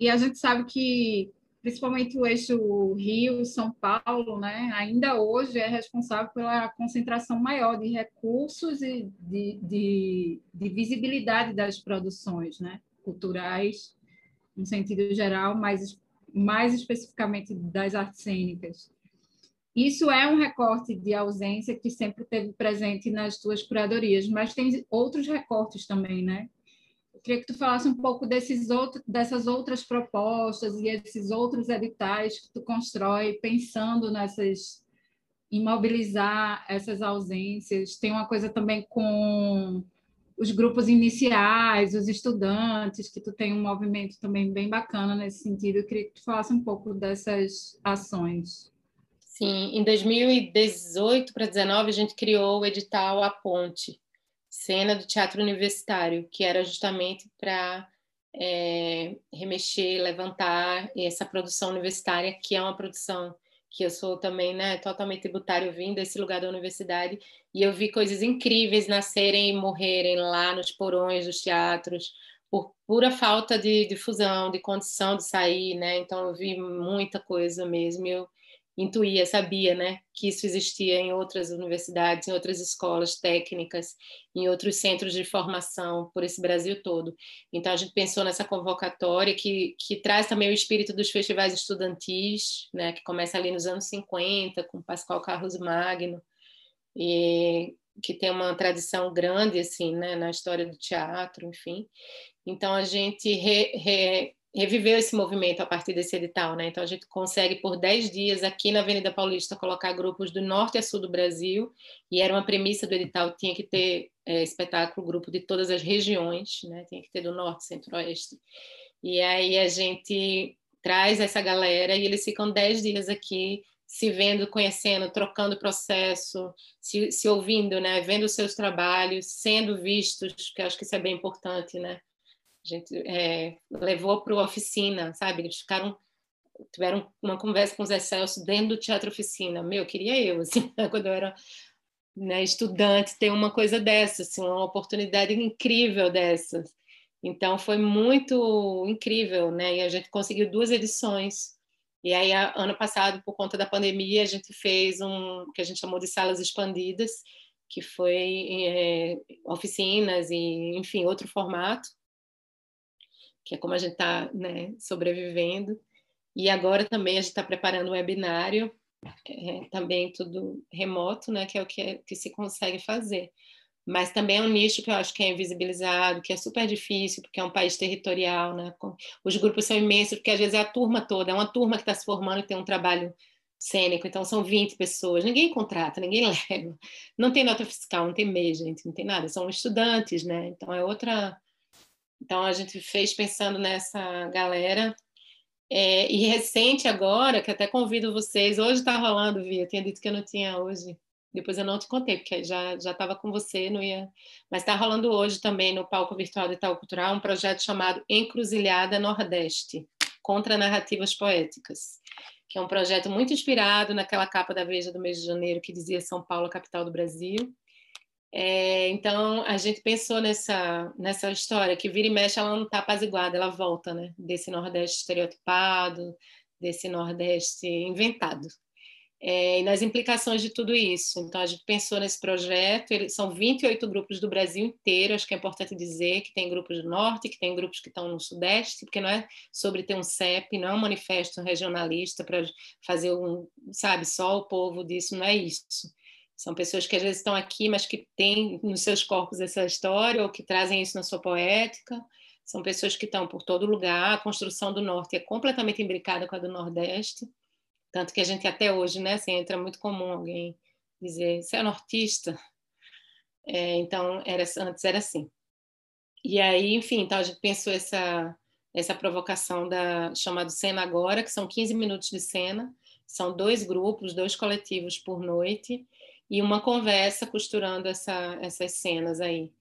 E a gente sabe que, principalmente o eixo Rio-São Paulo, né? Ainda hoje é responsável pela concentração maior de recursos e de, de, de visibilidade das produções, né? Culturais, no sentido geral, mas mais especificamente das artes cênicas. Isso é um recorte de ausência que sempre teve presente nas tuas curadorias, mas tem outros recortes também, né? Eu queria que tu falasse um pouco desses outros, dessas outras propostas e esses outros editais que tu constrói pensando nessas imobilizar essas ausências. Tem uma coisa também com os grupos iniciais, os estudantes, que tu tem um movimento também bem bacana nesse sentido. Eu queria que tu falasse um pouco dessas ações. Sim, em 2018 para 2019 a gente criou o edital A Ponte, cena do teatro universitário, que era justamente para é, remexer, levantar essa produção universitária, que é uma produção que eu sou também né, totalmente tributário, vim desse lugar da universidade, e eu vi coisas incríveis nascerem e morrerem lá nos porões dos teatros, por pura falta de difusão, de condição de sair, né? Então eu vi muita coisa mesmo. Eu intuía, sabia, né, que isso existia em outras universidades, em outras escolas técnicas, em outros centros de formação por esse Brasil todo. Então a gente pensou nessa convocatória que, que traz também o espírito dos festivais estudantis, né, que começa ali nos anos 50 com Pascoal Carlos Magno e que tem uma tradição grande assim, né, na história do teatro, enfim. Então a gente re, re, reviveu esse movimento a partir desse edital, né? Então a gente consegue por 10 dias aqui na Avenida Paulista colocar grupos do norte a sul do Brasil, e era uma premissa do edital, tinha que ter é, espetáculo, grupo de todas as regiões, né? Tinha que ter do norte, centro-oeste. E aí a gente traz essa galera e eles ficam 10 dias aqui se vendo, conhecendo, trocando processo, se, se ouvindo, né? Vendo os seus trabalhos, sendo vistos, que acho que isso é bem importante, né? A gente é, levou para a oficina, sabe? Eles ficaram tiveram uma conversa com o Zé Celso dentro do teatro oficina. Meu, queria eu, <laughs> assim, quando eu era né, estudante, ter uma coisa dessa, assim, uma oportunidade incrível dessas. Então foi muito incrível, né? E a gente conseguiu duas edições. E aí ano passado, por conta da pandemia, a gente fez um que a gente chamou de salas expandidas, que foi é, oficinas e enfim outro formato que é como a gente está né, sobrevivendo. E agora também a gente está preparando um webinário, é, também tudo remoto, né, que é o que, é, que se consegue fazer. Mas também é um nicho que eu acho que é invisibilizado, que é super difícil, porque é um país territorial. Né? Os grupos são imensos, porque às vezes é a turma toda, é uma turma que está se formando e tem um trabalho cênico, então são 20 pessoas, ninguém contrata, ninguém <laughs> leva, não tem nota fiscal, não tem MEI, gente, não tem nada, são estudantes, né? Então é outra então a gente fez pensando nessa galera. É, e recente agora, que até convido vocês, hoje está rolando, Via, eu tinha dito que eu não tinha hoje, depois eu não te contei, porque já já estava com você, não ia. Mas está rolando hoje também no palco virtual do Itaú Cultural um projeto chamado Encruzilhada Nordeste, contra narrativas poéticas, que é um projeto muito inspirado naquela capa da Veja do mês de janeiro que dizia São Paulo, capital do Brasil. É, então a gente pensou nessa nessa história que vira e mexe ela não está apaziguada, ela volta, né? Desse Nordeste estereotipado, desse Nordeste inventado. É, e nas implicações de tudo isso. Então, a gente pensou nesse projeto, ele, são 28 grupos do Brasil inteiro, acho que é importante dizer que tem grupos do Norte, que tem grupos que estão no Sudeste, porque não é sobre ter um CEP, não é um manifesto regionalista para fazer um, sabe, só o povo disso, não é isso. São pessoas que às vezes estão aqui, mas que têm nos seus corpos essa história ou que trazem isso na sua poética. São pessoas que estão por todo lugar. A construção do Norte é completamente imbricada com a do Nordeste. Tanto que a gente até hoje, né, assim, entra muito comum alguém dizer, você é nortista? É, então, era, antes era assim. E aí, enfim, então a gente pensou essa, essa provocação da chamado Cena Agora, que são 15 minutos de cena, são dois grupos, dois coletivos por noite, e uma conversa costurando essa, essas cenas aí.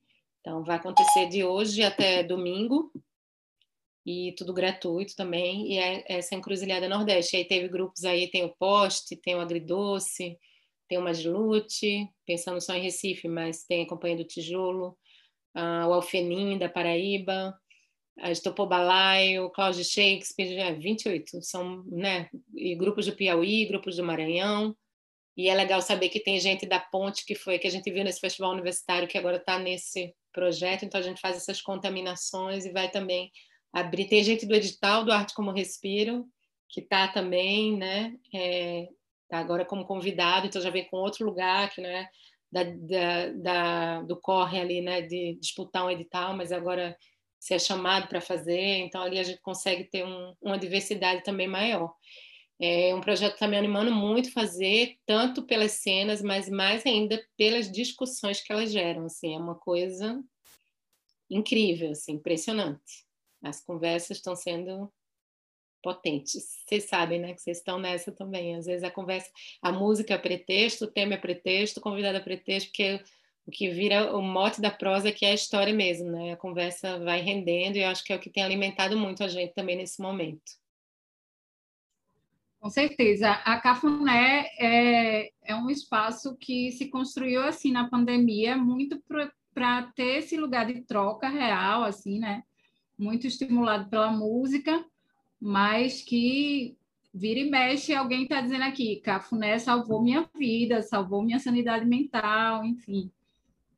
Então, vai acontecer de hoje até domingo, e tudo gratuito também, e é essa Encruzilhada Nordeste. Aí teve grupos aí, tem o Poste, tem o Agridoce, tem o Magilute, pensando só em Recife, mas tem a Companhia do Tijolo, o Alfenim da Paraíba, a Estopobalaio, o Cláudio Shakespeare, já 28, são né, e grupos do Piauí, grupos do Maranhão, e é legal saber que tem gente da Ponte, que foi que a gente viu nesse festival universitário, que agora está nesse projeto. Então a gente faz essas contaminações e vai também abrir. Tem gente do edital do Arte como Respiro, que está também, né? É, tá agora como convidado, então já vem com outro lugar, que não é da, da, da, do corre ali, né? De disputar um edital, mas agora ser chamado para fazer. Então ali a gente consegue ter um, uma diversidade também maior. É um projeto que está me animando muito fazer, tanto pelas cenas, mas mais ainda pelas discussões que elas geram. Assim, é uma coisa incrível, assim, impressionante. As conversas estão sendo potentes. Vocês sabem, né, que vocês estão nessa também. Às vezes a conversa, a música é pretexto, o tema é pretexto, o convidado é pretexto, porque o que vira o mote da prosa que é a história mesmo, né? A conversa vai rendendo e eu acho que é o que tem alimentado muito a gente também nesse momento. Com certeza. A Cafuné é, é um espaço que se construiu assim na pandemia, muito para ter esse lugar de troca real, assim, né? Muito estimulado pela música, mas que vira e mexe, alguém está dizendo aqui, Cafuné salvou minha vida, salvou minha sanidade mental, enfim.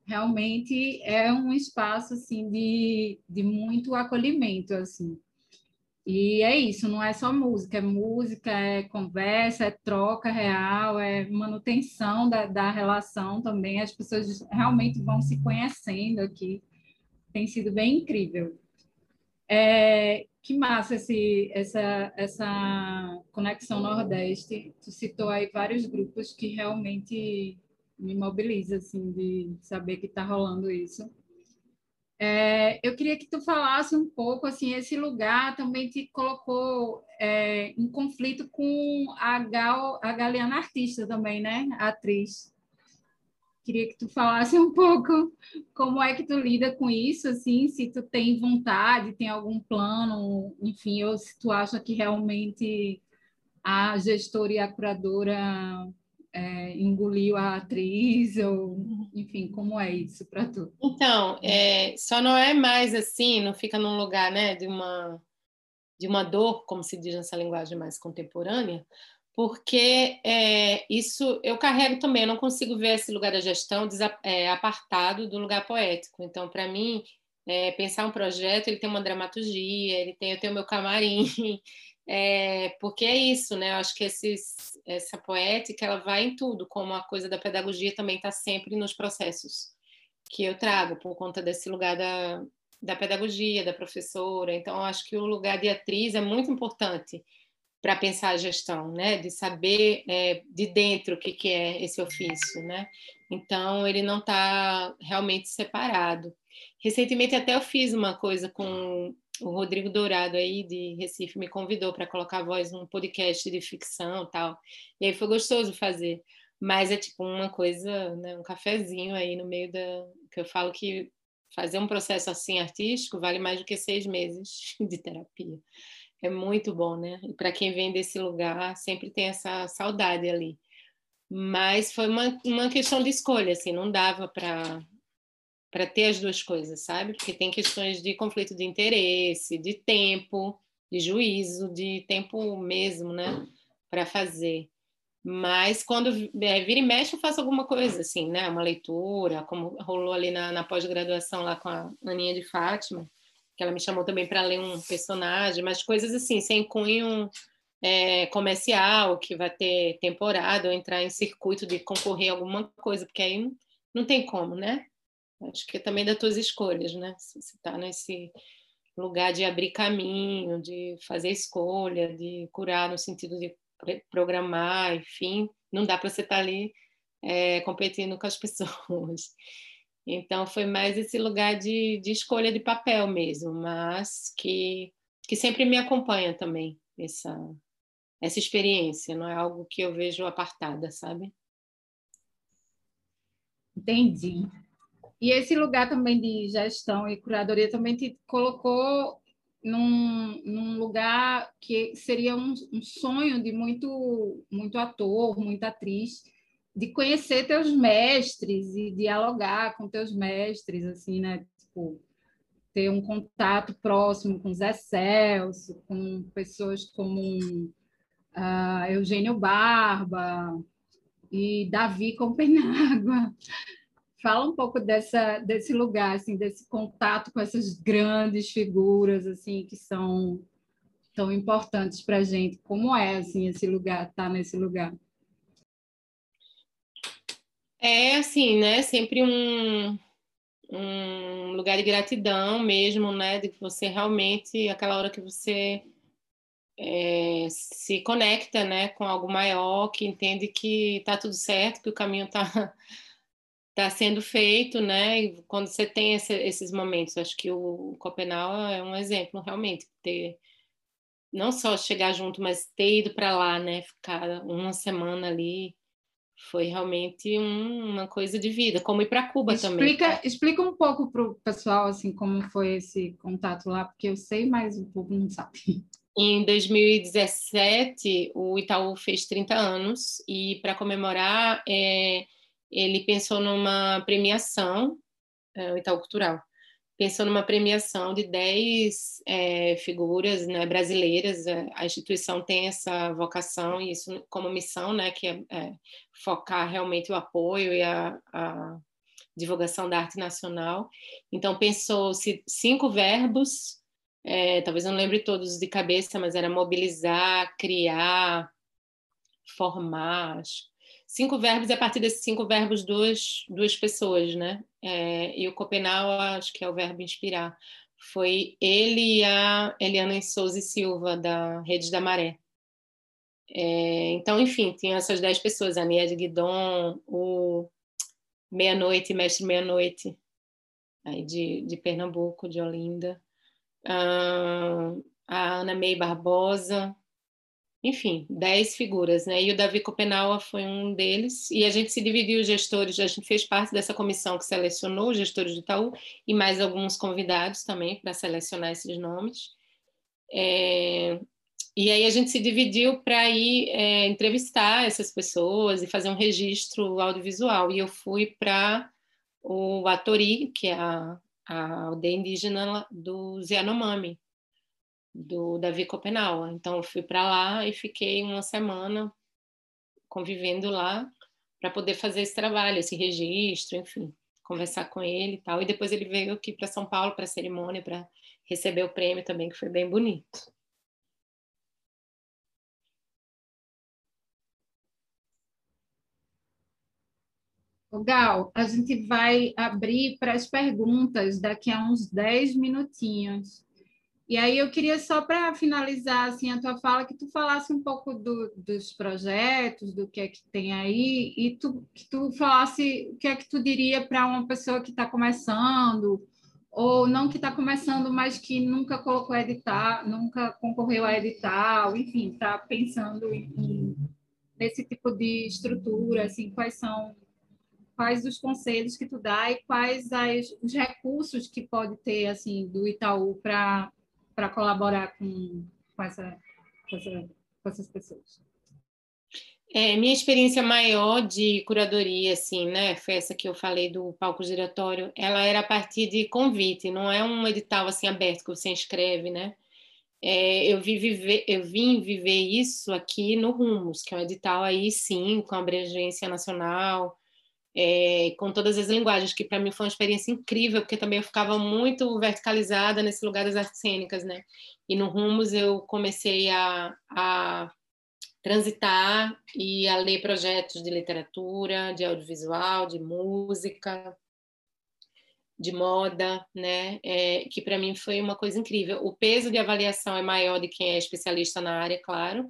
Realmente é um espaço assim de, de muito acolhimento assim. E é isso, não é só música, é música, é conversa, é troca real, é manutenção da, da relação também. As pessoas realmente vão se conhecendo aqui. Tem sido bem incrível. É, que massa esse, essa, essa conexão Nordeste. Tu citou aí vários grupos que realmente me mobiliza, assim, de saber que está rolando isso. É, eu queria que tu falasse um pouco, assim, esse lugar também te colocou é, em conflito com a, Gal, a Galeana artista também, né? Atriz. Queria que tu falasse um pouco como é que tu lida com isso, assim, se tu tem vontade, tem algum plano, enfim, ou se tu acha que realmente a gestora e a curadora é, engoliu a atriz, ou enfim, como é isso para tu? Então, é, só não é mais assim, não fica num lugar né, de, uma, de uma dor, como se diz nessa linguagem mais contemporânea, porque é, isso eu carrego também, eu não consigo ver esse lugar da gestão é, apartado do lugar poético. Então, para mim, é, pensar um projeto, ele tem uma dramaturgia, ele tem, eu tenho meu camarim, <laughs> é, porque é isso, né? Eu acho que esses, essa poética ela vai em tudo, como a coisa da pedagogia também está sempre nos processos que eu trago, por conta desse lugar da, da pedagogia, da professora. Então, acho que o lugar de atriz é muito importante para pensar a gestão, né? De saber é, de dentro o que, que é esse ofício, né? Então ele não está realmente separado. Recentemente até eu fiz uma coisa com o Rodrigo Dourado aí de Recife me convidou para colocar a voz num podcast de ficção tal. E aí foi gostoso fazer. Mas é tipo uma coisa, né, um cafezinho aí no meio da que eu falo que fazer um processo assim artístico vale mais do que seis meses <laughs> de terapia é muito bom, né? E para quem vem desse lugar, sempre tem essa saudade ali. Mas foi uma, uma questão de escolha, assim, não dava para para ter as duas coisas, sabe? Porque tem questões de conflito de interesse, de tempo, de juízo, de tempo mesmo, né? Para fazer. Mas quando é, vira e mexe, eu faço alguma coisa, assim, né? Uma leitura, como rolou ali na, na pós-graduação lá com a Aninha de Fátima que ela me chamou também para ler um personagem, mas coisas assim, sem cunho é, comercial, que vai ter temporada, ou entrar em circuito de concorrer a alguma coisa, porque aí não, tem como, né? Acho que é também das tuas escolhas, né? Se você está nesse lugar de abrir caminho, de fazer escolha, de curar no sentido de programar, enfim, não dá para você estar tá ali é, competindo com as <laughs> pessoas. Então, foi mais esse lugar de, de escolha de papel mesmo, mas que, que sempre me acompanha também, essa, essa experiência, não é algo que eu vejo apartada, sabe? Entendi. E esse lugar também de gestão e curadoria também te colocou num, num lugar que seria um, um sonho de muito, muito ator, muita atriz, de conhecer teus mestres e dialogar com teus mestres, assim, né? Tipo, ter um contato próximo com Zé Celso, com pessoas como uh, Eugênio Barba e Davi Compenágua. Fala um pouco dessa, desse lugar, assim, desse contato com essas grandes figuras, assim, que são tão importantes para a gente. Como é, assim, esse lugar, estar tá nesse lugar? É assim, né? Sempre um, um lugar de gratidão mesmo, né? De que você realmente, aquela hora que você é, se conecta, né, com algo maior, que entende que está tudo certo, que o caminho está tá sendo feito, né? E quando você tem esse, esses momentos, acho que o, o Copenau é um exemplo realmente ter não só chegar junto, mas ter ido para lá, né? Ficar uma semana ali foi realmente um, uma coisa de vida, como ir para Cuba explica, também. Explica um pouco para o pessoal assim como foi esse contato lá, porque eu sei, mas o povo não sabe. Em 2017, o Itaú fez 30 anos e para comemorar, é, ele pensou numa premiação, é, o Itaú Cultural, pensou numa premiação de 10 é, figuras né, brasileiras. É, a instituição tem essa vocação e isso como missão, né, que é, é focar realmente o apoio e a, a, divulgação da arte nacional. Então, pensou-se cinco verbos, é, talvez eu não lembre todos de cabeça, mas era mobilizar, criar, formar, acho cinco verbos e a partir desses cinco verbos duas duas pessoas, né? É, e o Copenau acho que é o verbo inspirar. Foi ele e a Eliana Souza e Silva da Rede da Maré. É, então, enfim, tinha essas dez pessoas, a Niede Guidon, o Meia-Noite, Mestre Meia-Noite, aí de, de Pernambuco, de Olinda, ah, a Ana May Barbosa, enfim, dez figuras, né? E o Davi Copenaua foi um deles, e a gente se dividiu os gestores, a gente fez parte dessa comissão que selecionou os gestores do Itaú e mais alguns convidados também para selecionar esses nomes. É, e aí a gente se dividiu para ir é, entrevistar essas pessoas e fazer um registro audiovisual. E eu fui para o Atori, que é a, a aldeia indígena do Yanomami, do Davi Copenau. Então eu fui para lá e fiquei uma semana convivendo lá para poder fazer esse trabalho, esse registro, enfim, conversar com ele e tal. E depois ele veio aqui para São Paulo para a cerimônia para receber o prêmio também, que foi bem bonito. Gal, a gente vai abrir para as perguntas daqui a uns 10 minutinhos. E aí eu queria só para finalizar assim a tua fala que tu falasse um pouco do, dos projetos, do que é que tem aí e tu que tu falasse o que é que tu diria para uma pessoa que está começando ou não que está começando, mas que nunca colocou editar, nunca concorreu a edital, enfim, está pensando em, nesse tipo de estrutura, assim, quais são quais os conselhos que tu dá e quais as, os recursos que pode ter assim do Itaú para para colaborar com, com, essa, com, essa, com essas pessoas? É, minha experiência maior de curadoria, assim, né, foi essa que eu falei do palco giratório, ela era a partir de convite, não é um edital assim aberto que você inscreve, né? É, eu, vi viver, eu vim viver isso aqui no Rumos, que é um edital aí sim, com abrangência nacional, é, com todas as linguagens, que para mim foi uma experiência incrível, porque também eu ficava muito verticalizada nesse lugar das artes cênicas, né? E no Rumos eu comecei a, a transitar e a ler projetos de literatura, de audiovisual, de música, de moda, né? É, que para mim foi uma coisa incrível. O peso de avaliação é maior de quem é especialista na área, claro,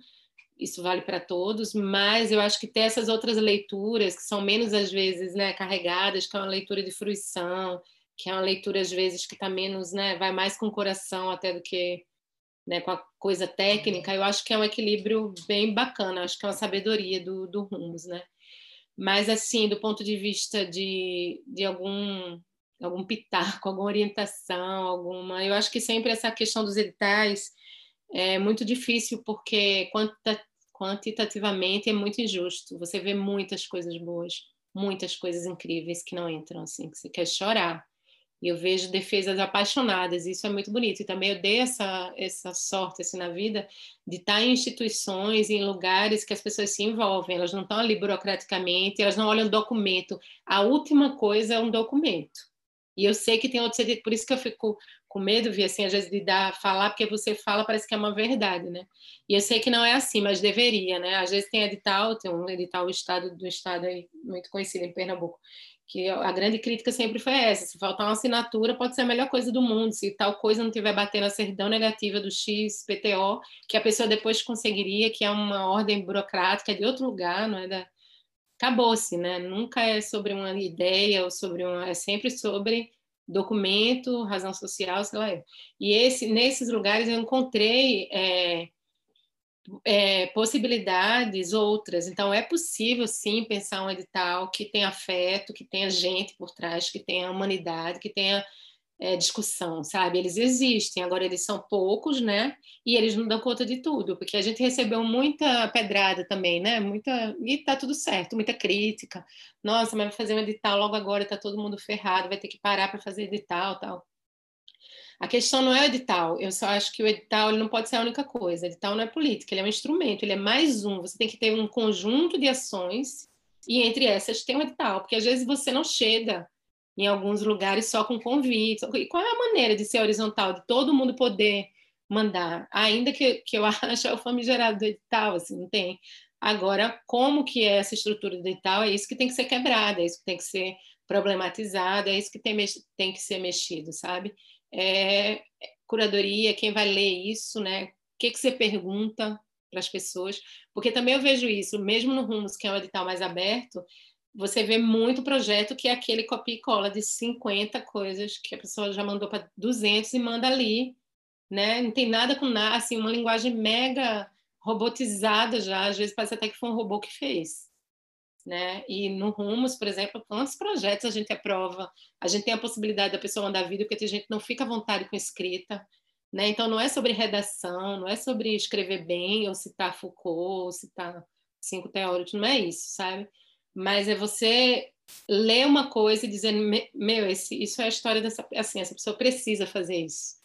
isso vale para todos, mas eu acho que ter essas outras leituras que são menos às vezes, né, carregadas, que é uma leitura de fruição, que é uma leitura às vezes que está menos, né, vai mais com o coração até do que, né, com a coisa técnica. Eu acho que é um equilíbrio bem bacana, acho que é uma sabedoria do, do Rumos, né? Mas assim, do ponto de vista de, de algum algum pitaco, <laughs> alguma orientação, alguma, eu acho que sempre essa questão dos editais é muito difícil porque quantitativamente é muito injusto. Você vê muitas coisas boas, muitas coisas incríveis que não entram assim, que você quer chorar. E eu vejo defesas apaixonadas, isso é muito bonito. E também eu dei essa, essa sorte assim, na vida de estar em instituições, em lugares que as pessoas se envolvem, elas não estão ali burocraticamente, elas não olham documento. A última coisa é um documento. E eu sei que tem outro sentido, por isso que eu fico com medo, vi assim, às vezes de dar, falar, porque você fala, parece que é uma verdade, né? E eu sei que não é assim, mas deveria, né? Às vezes tem edital, tem um edital do estado do estado aí, muito conhecido em Pernambuco, que a grande crítica sempre foi essa, se faltar uma assinatura, pode ser a melhor coisa do mundo, se tal coisa não tiver batendo a certidão negativa do XPTO, que a pessoa depois conseguiria, que é uma ordem burocrática de outro lugar, não é da acabou-se, né? Nunca é sobre uma ideia ou sobre uma, é sempre sobre documento, razão social, sei lá. E esse, nesses lugares eu encontrei é, é, possibilidades outras. Então, é possível, sim, pensar um edital que tenha afeto, que tenha gente por trás, que tenha humanidade, que tenha é, discussão, sabe? Eles existem, agora eles são poucos, né? E eles não dão conta de tudo, porque a gente recebeu muita pedrada também, né? Muita e tá tudo certo, muita crítica. Nossa, mas vai fazer um edital logo agora, tá todo mundo ferrado, vai ter que parar para fazer edital, tal. A questão não é o edital, eu só acho que o edital ele não pode ser a única coisa. O edital não é política, ele é um instrumento, ele é mais um. Você tem que ter um conjunto de ações e entre essas tem o edital, porque às vezes você não chega em alguns lugares só com convite. E qual é a maneira de ser horizontal, de todo mundo poder mandar? Ainda que, que eu <laughs> acho é o famigerado do edital, assim, não tem. Agora, como que é essa estrutura do edital? É isso que tem que ser quebrado, é isso que tem que ser problematizado, é isso que tem, tem que ser mexido, sabe? É, curadoria, quem vai ler isso, né? O que, que você pergunta para as pessoas? Porque também eu vejo isso, mesmo no Rumos, que é um edital mais aberto, você vê muito projeto que é aquele copia e cola de 50 coisas que a pessoa já mandou para 200 e manda ali, né? Não tem nada com nada, assim, uma linguagem mega robotizada já, às vezes parece até que foi um robô que fez, né? E no Rumos, por exemplo, quantos projetos a gente aprova? A gente tem a possibilidade da pessoa mandar vídeo, porque a gente não fica à vontade com escrita, né? Então não é sobre redação, não é sobre escrever bem ou citar Foucault, ou citar cinco teóricos, não é isso, sabe? Mas é você ler uma coisa e dizer, meu, esse, isso é a história dessa, assim, essa pessoa precisa fazer isso,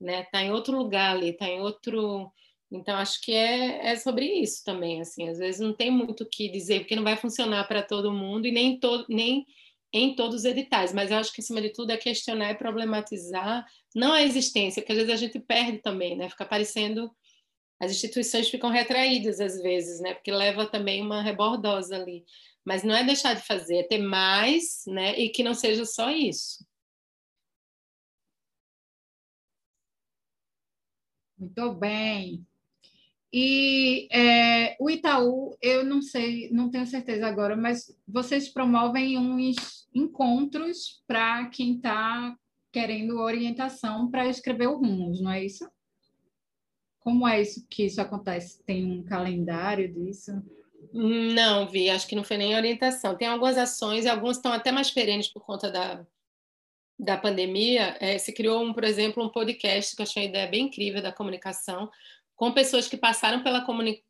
né? Tá em outro lugar ali, tá em outro, então acho que é, é sobre isso também, assim, às vezes não tem muito o que dizer, porque não vai funcionar para todo mundo e nem todo, nem em todos os editais, mas eu acho que acima de tudo é questionar e problematizar não a existência, porque às vezes a gente perde também, né? Fica parecendo as instituições ficam retraídas às vezes, né? Porque leva também uma rebordosa ali. Mas não é deixar de fazer, é ter mais, né? E que não seja só isso. Muito bem. E é, o Itaú, eu não sei, não tenho certeza agora, mas vocês promovem uns encontros para quem está querendo orientação para escrever o Rumos, não é isso? Como é isso que isso acontece? Tem um calendário disso? Não, Vi, acho que não foi nem orientação. Tem algumas ações, e algumas estão até mais perenes por conta da, da pandemia. É, se criou, um, por exemplo, um podcast que eu achei uma ideia bem incrível da comunicação, com pessoas que passaram pela, comuni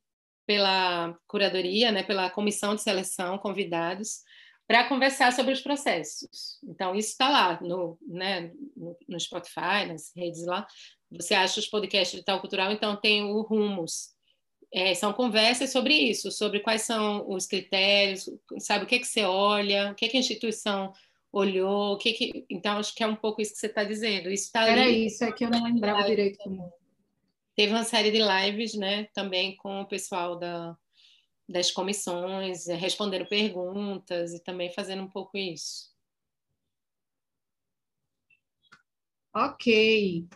pela curadoria, né, pela comissão de seleção, convidados, para conversar sobre os processos. Então, isso está lá no, né, no, Spotify, nas redes lá. Você acha os podcasts de tal cultural, então tem o Rumos, é, são conversas sobre isso, sobre quais são os critérios, sabe o que, é que você olha, o que, é que a instituição olhou, o que, que... então acho que é um pouco isso que você está dizendo. Isso tá Era ali, isso, é que eu não lembrava direito. Teve uma série de lives, né, também com o pessoal da, das comissões, é, respondendo perguntas e também fazendo um pouco isso. Ok.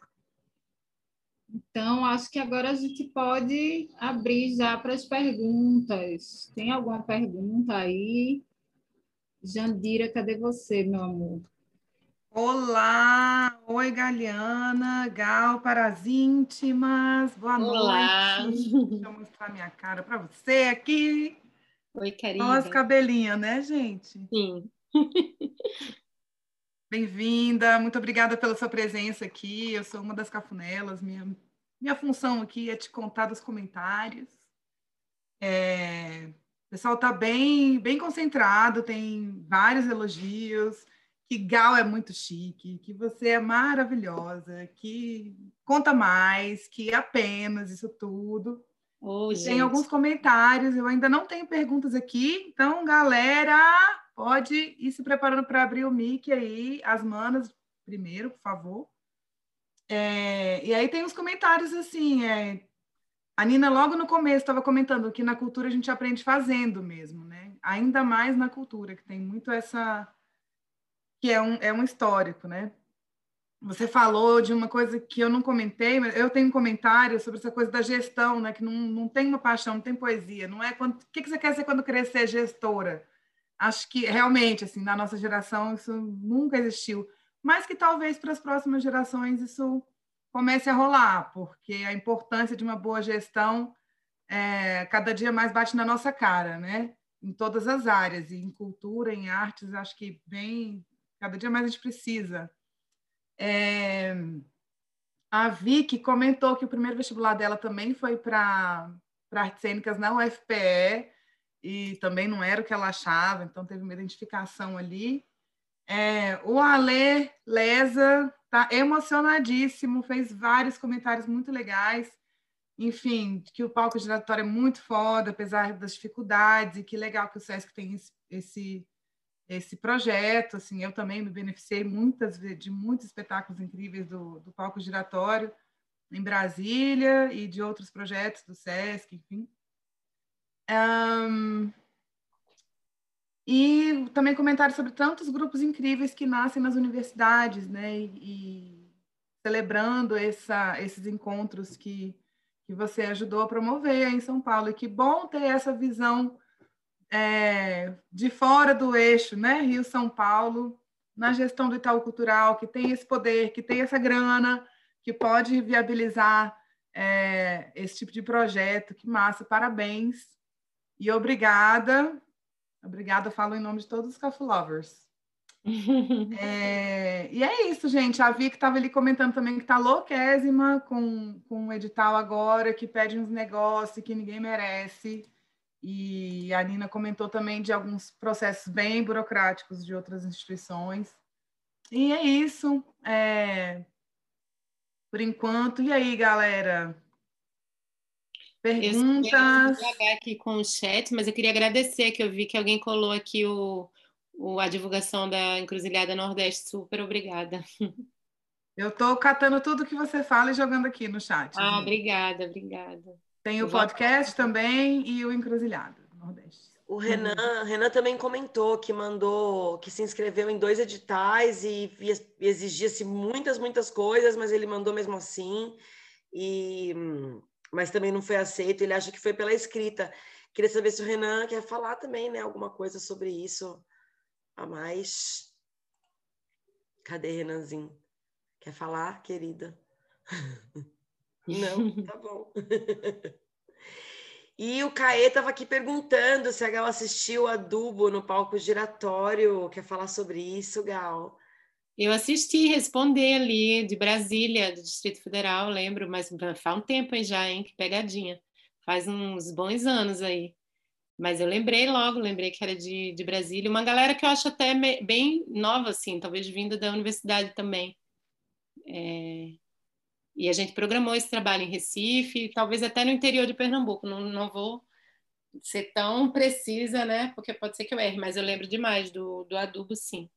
Então, acho que agora a gente pode abrir já para as perguntas. Tem alguma pergunta aí? Jandira, cadê você, meu amor? Olá! Oi, Galiana, Gal, para as íntimas, boa Olá. noite. Deixa eu mostrar minha cara para você aqui. Oi, querida. Nossa, cabelinho, né, gente? Sim. <laughs> Bem-vinda, muito obrigada pela sua presença aqui. Eu sou uma das cafunelas, minha, minha função aqui é te contar dos comentários. É, o pessoal está bem, bem concentrado, tem vários elogios, que Gal é muito chique, que você é maravilhosa, que conta mais, que apenas isso tudo. Oh, tem alguns comentários, eu ainda não tenho perguntas aqui, então, galera, Pode ir se preparando para abrir o mic aí, as manas primeiro, por favor. É, e aí tem os comentários assim, é, a Nina logo no começo estava comentando que na cultura a gente aprende fazendo mesmo, né? Ainda mais na cultura, que tem muito essa que é um, é um histórico, né? Você falou de uma coisa que eu não comentei, mas eu tenho um comentário sobre essa coisa da gestão, né? Que não, não tem uma paixão, não tem poesia. Não é o que, que você quer ser quando crescer gestora? Acho que realmente, assim, na nossa geração isso nunca existiu, mas que talvez para as próximas gerações isso comece a rolar, porque a importância de uma boa gestão é, cada dia mais bate na nossa cara, né? Em todas as áreas, e em cultura, em artes, acho que bem, cada dia mais a gente precisa. É, a Vicky comentou que o primeiro vestibular dela também foi para artes cênicas na UFPE, e também não era o que ela achava, então teve uma identificação ali. É, o Ale Leza está emocionadíssimo, fez vários comentários muito legais. Enfim, que o palco giratório é muito foda, apesar das dificuldades, e que legal que o Sesc tem esse, esse, esse projeto. Assim, eu também me beneficiei muitas de muitos espetáculos incríveis do, do palco giratório em Brasília e de outros projetos do Sesc, enfim. Um, e também comentários sobre tantos grupos incríveis que nascem nas universidades, né? E, e celebrando essa, esses encontros que, que você ajudou a promover em São Paulo. E que bom ter essa visão é, de fora do eixo, né? Rio-São Paulo, na gestão do Itaú Cultural, que tem esse poder, que tem essa grana, que pode viabilizar é, esse tipo de projeto. Que massa, parabéns. E obrigada Obrigada, falo em nome de todos os Cafu Lovers. <laughs> é, e é isso, gente. A Vicky estava ali comentando também que está louquésima com, com o edital agora, que pede uns negócios que ninguém merece. E a Nina comentou também de alguns processos bem burocráticos de outras instituições. E é isso. É, por enquanto. E aí, galera? Perguntas. Eu aqui com o chat, mas eu queria agradecer que eu vi que alguém colou aqui o, o a divulgação da Encruzilhada Nordeste. Super obrigada. Eu estou catando tudo que você fala e jogando aqui no chat. Ah, obrigada, obrigada. Tem o podcast também e o Encruzilhada Nordeste. O Renan, uhum. Renan também comentou que mandou, que se inscreveu em dois editais e exigia-se muitas, muitas coisas, mas ele mandou mesmo assim. E mas também não foi aceito. Ele acha que foi pela escrita. Queria saber se o Renan quer falar também, né? Alguma coisa sobre isso a mais. Cadê Renanzinho? Quer falar, querida? <laughs> Não, tá bom. <laughs> e o Caê estava aqui perguntando se a Gal assistiu a Dubo no palco giratório. Quer falar sobre isso, Gal? Eu assisti, respondi ali de Brasília, do Distrito Federal, lembro, mas faz um tempo aí já, hein? Que pegadinha. Faz uns bons anos aí. Mas eu lembrei logo, lembrei que era de, de Brasília. Uma galera que eu acho até bem nova, assim, talvez vinda da universidade também. É... E a gente programou esse trabalho em Recife, talvez até no interior de Pernambuco. Não, não vou ser tão precisa, né? Porque pode ser que eu erre, mas eu lembro demais do, do adubo, sim.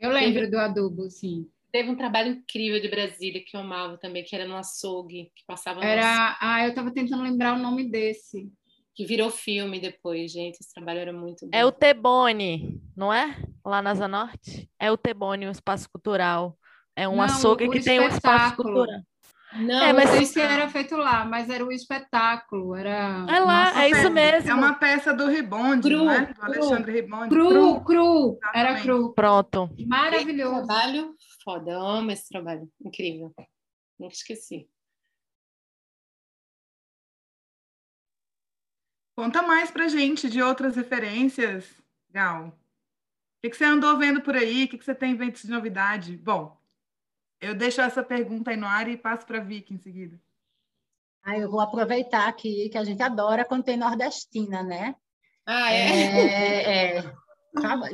Eu lembro teve, do adubo, sim. Teve um trabalho incrível de Brasília que eu amava também, que era no açougue, que passava Era, ah, eu estava tentando lembrar o nome desse. Que virou filme depois, gente. Esse trabalho era muito bom. É o Tebone, não é? Lá na Zanorte? É o Tebone, o espaço cultural. É um não, açougue que tem um espaço cultural. Não, é, mas não sei se era feito lá, mas era o espetáculo, era... É lá, é isso mesmo. É uma peça do Ribonde, cru, né? Do Alexandre Ribonde. Cru, cru, cru. era cru. Pronto. Maravilhoso. Esse trabalho, foda, eu amo esse trabalho, incrível. Nunca esqueci. Conta mais pra gente de outras referências, Gal. O que, que você andou vendo por aí? O que, que você tem vendo de novidade? Bom, eu deixo essa pergunta aí no ar e passo para a Vicky em seguida. Ah, eu vou aproveitar aqui que a gente adora quando tem nordestina, né? Ah, é? é, é.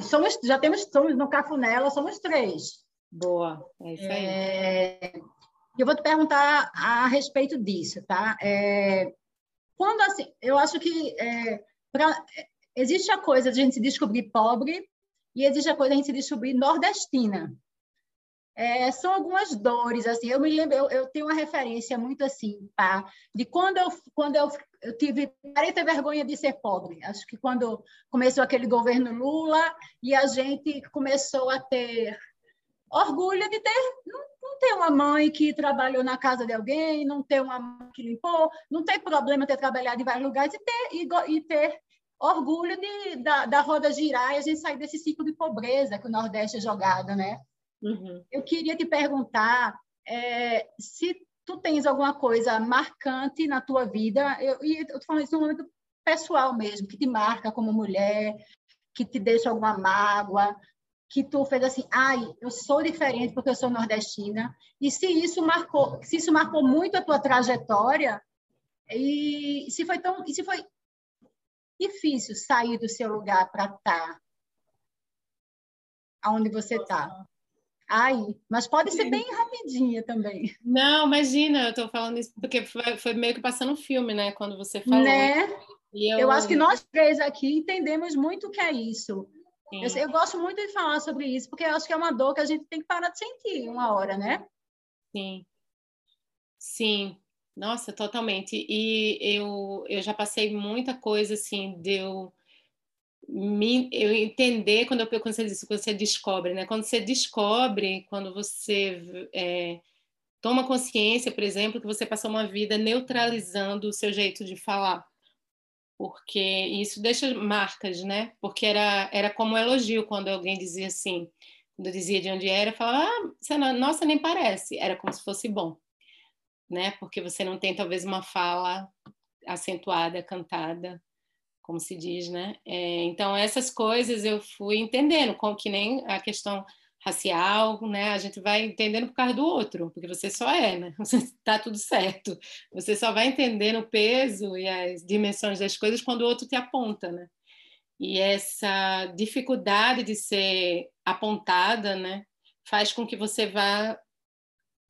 Somos, já temos, somos no Cafunela, somos três. Boa, é isso aí. É, eu vou te perguntar a respeito disso, tá? É, quando assim, eu acho que é, pra, existe a coisa de a gente se descobrir pobre e existe a coisa de a gente se descobrir nordestina. É, são algumas dores, assim, eu me lembro, eu, eu, tenho uma referência muito assim, tá? De quando eu, quando eu, eu tive, parei ter vergonha de ser pobre, acho que quando começou aquele governo Lula e a gente começou a ter orgulho de ter, não, não ter uma mãe que trabalhou na casa de alguém, não ter uma mãe que limpou, não tem problema ter trabalhado em vários lugares e ter, e, e ter orgulho de, da, da roda girar e a gente sair desse ciclo de pobreza que o Nordeste é jogado, né? Uhum. Eu queria te perguntar é, se tu tens alguma coisa marcante na tua vida, eu, e eu tô falando isso num momento pessoal mesmo, que te marca como mulher, que te deixa alguma mágoa, que tu fez assim, ai, eu sou diferente porque eu sou nordestina. E se isso marcou, se isso marcou muito a tua trajetória, e se foi tão, e se foi difícil sair do seu lugar para estar tá aonde você está. Aí, mas pode ser bem rapidinha também. Não, imagina, eu estou falando isso porque foi, foi, meio que passando um filme, né? Quando você falou. Né? Eu... eu... acho que nós três aqui entendemos muito o que é isso. Eu, eu, gosto muito de falar sobre isso, porque eu acho que é uma dor que a gente tem que parar de sentir uma hora, né? Sim. Sim. Nossa, totalmente. E eu, eu já passei muita coisa assim, de eu, me, eu entender quando, eu, quando, você, quando você descobre, né? Quando você descobre, quando você é, toma consciência, por exemplo, que você passou uma vida neutralizando o seu jeito de falar. Porque isso deixa marcas, né? Porque era, era como um elogio quando alguém dizia assim, quando dizia de onde era, falava, ah, não, nossa, nem parece. Era como se fosse bom né? Porque você não tem talvez uma fala acentuada, cantada, como se diz, né? É, então essas coisas eu fui entendendo, como que nem a questão racial, né? A gente vai entendendo por causa do outro, porque você só é, né? <laughs> Você tá tudo certo. Você só vai entendendo o peso e as dimensões das coisas quando o outro te aponta, né? E essa dificuldade de ser apontada, né, faz com que você vá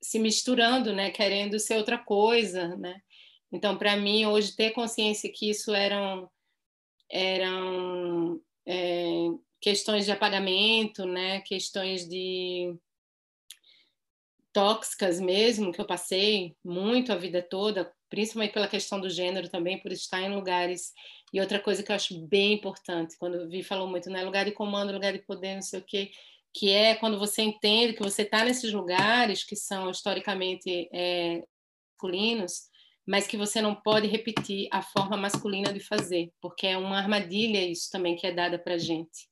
se misturando, né, querendo ser outra coisa, né? Então, para mim, hoje ter consciência que isso eram eram é, questões de apagamento, né, questões de tóxicas mesmo que eu passei muito a vida toda, principalmente pela questão do gênero também, por estar em lugares. E outra coisa que eu acho bem importante, quando Vi falou muito, né, lugar de comando, lugar de poder, não sei o quê, que é quando você entende que você está nesses lugares que são historicamente é, masculinos, mas que você não pode repetir a forma masculina de fazer, porque é uma armadilha isso também que é dada para gente.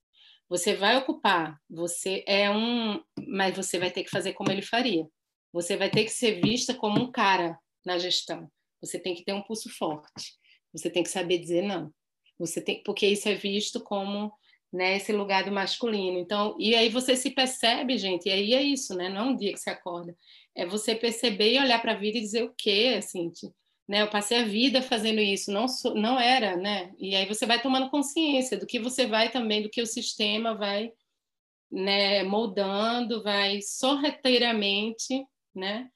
Você vai ocupar, você é um, mas você vai ter que fazer como ele faria. Você vai ter que ser vista como um cara na gestão. Você tem que ter um pulso forte. Você tem que saber dizer não. Você tem, porque isso é visto como né, esse lugar do masculino. Então, e aí você se percebe, gente, e aí é isso, né? Não é um dia que você acorda. É você perceber e olhar para a vida e dizer o quê, assim, né? Eu passei a vida fazendo isso, não sou, não era, né? E aí você vai tomando consciência do que você vai também, do que o sistema vai, né, moldando, vai sorrateiramente, né,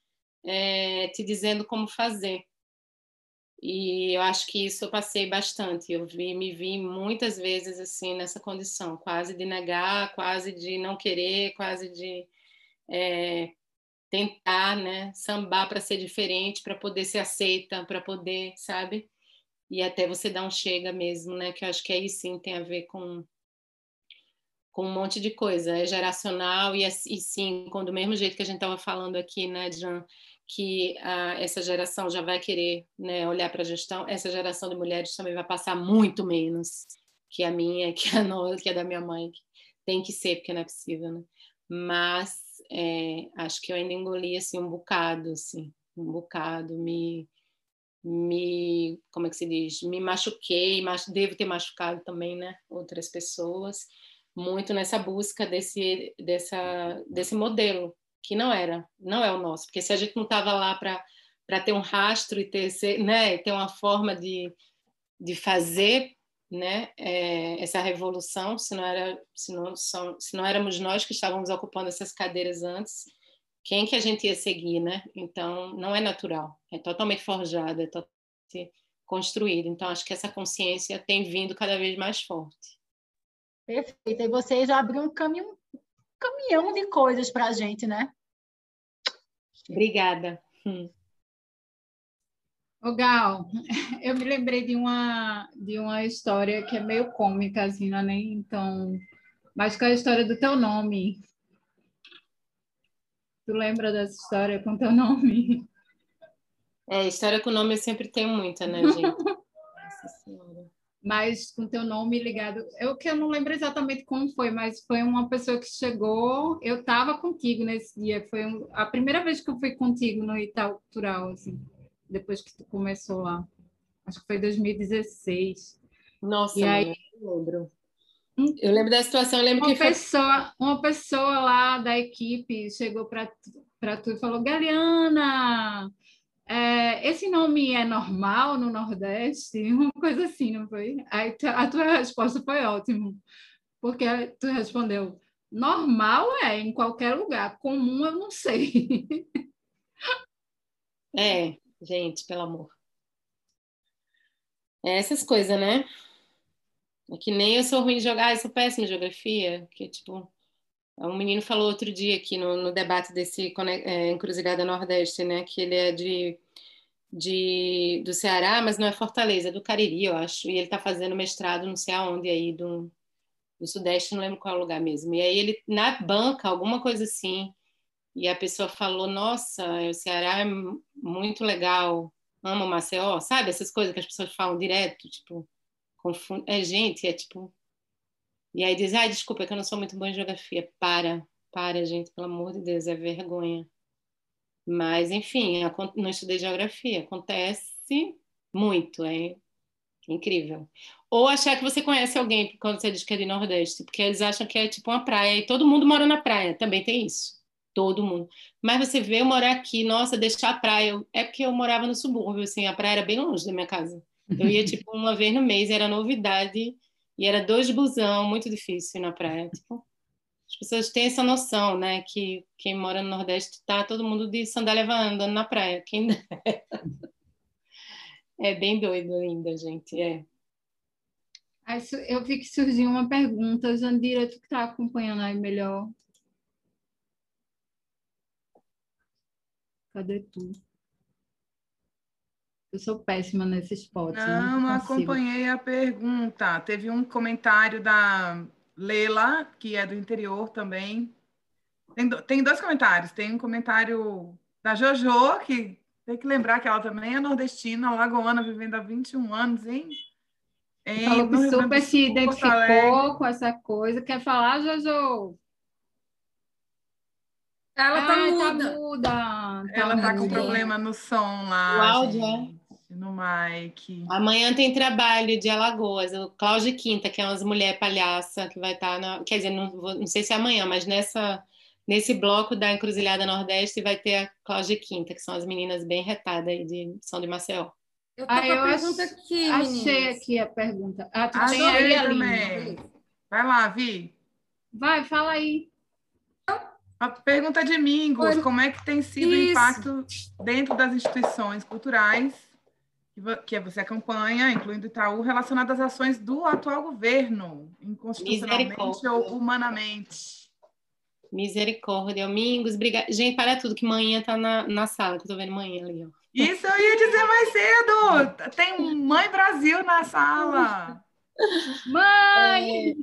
é, te dizendo como fazer. E eu acho que isso eu passei bastante. Eu vi, me vi muitas vezes assim nessa condição, quase de negar, quase de não querer, quase de é, tentar, né, sambar para ser diferente, para poder ser aceita, para poder, sabe? E até você dar um chega mesmo, né? Que eu acho que aí sim tem a ver com com um monte de coisa, é geracional e, e sim, com do mesmo jeito que a gente estava falando aqui, né, Jan, que ah, essa geração já vai querer né, olhar para a gestão, essa geração de mulheres também vai passar muito menos que a minha, <laughs> que a nossa, que a da minha mãe. Tem que ser, porque não é possível, né? Mas é, acho que eu ainda engoli assim, um bocado, assim, um bocado, me, me, como é que se diz? Me machuquei, devo ter machucado também, né? Outras pessoas, muito nessa busca desse, dessa, desse modelo que não era, não é o nosso, porque se a gente não estava lá para ter um rastro e ter, né, ter uma forma de, de fazer né, é, essa revolução, se não, era, se, não são, se não éramos nós que estávamos ocupando essas cadeiras antes, quem que a gente ia seguir, né? Então, não é natural, é totalmente forjado, é totalmente construído. Então, acho que essa consciência tem vindo cada vez mais forte. Perfeito. E você já abriu um caminho caminhão de coisas para a gente, né? Obrigada. Hum. Ô Gal, <laughs> eu me lembrei de uma, de uma história que é meio cômica, assim, não é nem tão... Mas com é a história do teu nome. Tu lembra dessa história com teu nome? É, história com nome eu sempre tenho muita, né, <laughs> gente? Nossa Senhora. mas com teu nome ligado. Eu que eu não lembro exatamente como foi, mas foi uma pessoa que chegou. Eu estava contigo nesse dia. Foi a primeira vez que eu fui contigo no Itaú Cultural, assim, depois que tu começou lá. Acho que foi 2016. Nossa, e aí, eu lembro. Eu lembro da situação, eu lembro uma que pessoa, foi... uma pessoa lá da equipe chegou para tu e falou: Galeana, é, esse nome é normal no Nordeste? <laughs> Uma coisa assim, não foi? Aí a tua resposta foi ótima, porque tu respondeu: normal é em qualquer lugar, comum eu não sei. <laughs> É, gente, pelo amor. É essas coisas, né? É que nem eu sou ruim de jogar, eu sou péssima em geografia, que tipo, um menino falou outro dia aqui no, no debate desse é, Encruzilhada Nordeste, né, que ele é de, de, do Ceará, mas não é Fortaleza, é do Cariri, eu acho, e ele está fazendo mestrado não sei aonde aí, do, do Sudeste, não lembro qual lugar mesmo. E aí ele, na banca, alguma coisa assim, e a pessoa falou, nossa, o Ceará é muito legal, amo Maceió, sabe? Essas coisas que as pessoas falam direto, tipo. É gente, é tipo. E aí diz, ai, desculpa, é que eu não sou muito boa em geografia. Para, para, gente, pelo amor de Deus, é vergonha. Mas, enfim, não estudei geografia. Acontece muito, é incrível. Ou achar que você conhece alguém quando você diz que é de Nordeste, porque eles acham que é tipo uma praia e todo mundo mora na praia, também tem isso. Todo mundo. Mas você vê eu morar aqui, nossa, deixar a praia. É porque eu morava no subúrbio, assim, a praia era bem longe da minha casa. Eu ia, tipo, uma vez no mês, era novidade, e era dois busão, muito difícil na praia. Tipo, as pessoas têm essa noção, né, que quem mora no Nordeste tá todo mundo de sandália andando na praia. Quem... é bem doido ainda, gente, é. Eu vi que surgiu uma pergunta, Jandira, tu que está acompanhando aí melhor. Cadê tu? Eu sou péssima nesses potes. Não, não acompanhei a pergunta. Teve um comentário da Leila, que é do interior também. Tem, tem dois comentários. Tem um comentário da Jojo, que tem que lembrar que ela também é nordestina, lagoana, vivendo há 21 anos, hein? Falou que super se identificou com essa coisa. Quer falar, Jojo? Ela tá, muda. tá muda. Tá ela tá com problema no som lá. O áudio, é? No mic. Amanhã tem trabalho de Alagoas, o Cláudio Quinta, que é umas mulher palhaça, que vai estar tá na. Quer dizer, não, não sei se é amanhã, mas nessa, nesse bloco da Encruzilhada Nordeste vai ter a Cláudia Quinta, que são as meninas bem retadas aí de São de Maceió. Eu tô ah, a pergunta aqui. Achei aqui a pergunta. Ah, tu tem aí a linha. Vai lá, Vi. Vai, fala aí. A pergunta de Mingos, como é que tem sido Isso. o impacto dentro das instituições culturais que você acompanha, incluindo Itaú, relacionado às ações do atual governo, inconstitucionalmente ou humanamente? Misericórdia, Mingos, obrigada. Gente, para tudo, que manhã tá na, na sala, que eu tô vendo manhã ali, ó. Isso eu ia dizer mais cedo! Tem Mãe Brasil na sala! <laughs> Mãe! É...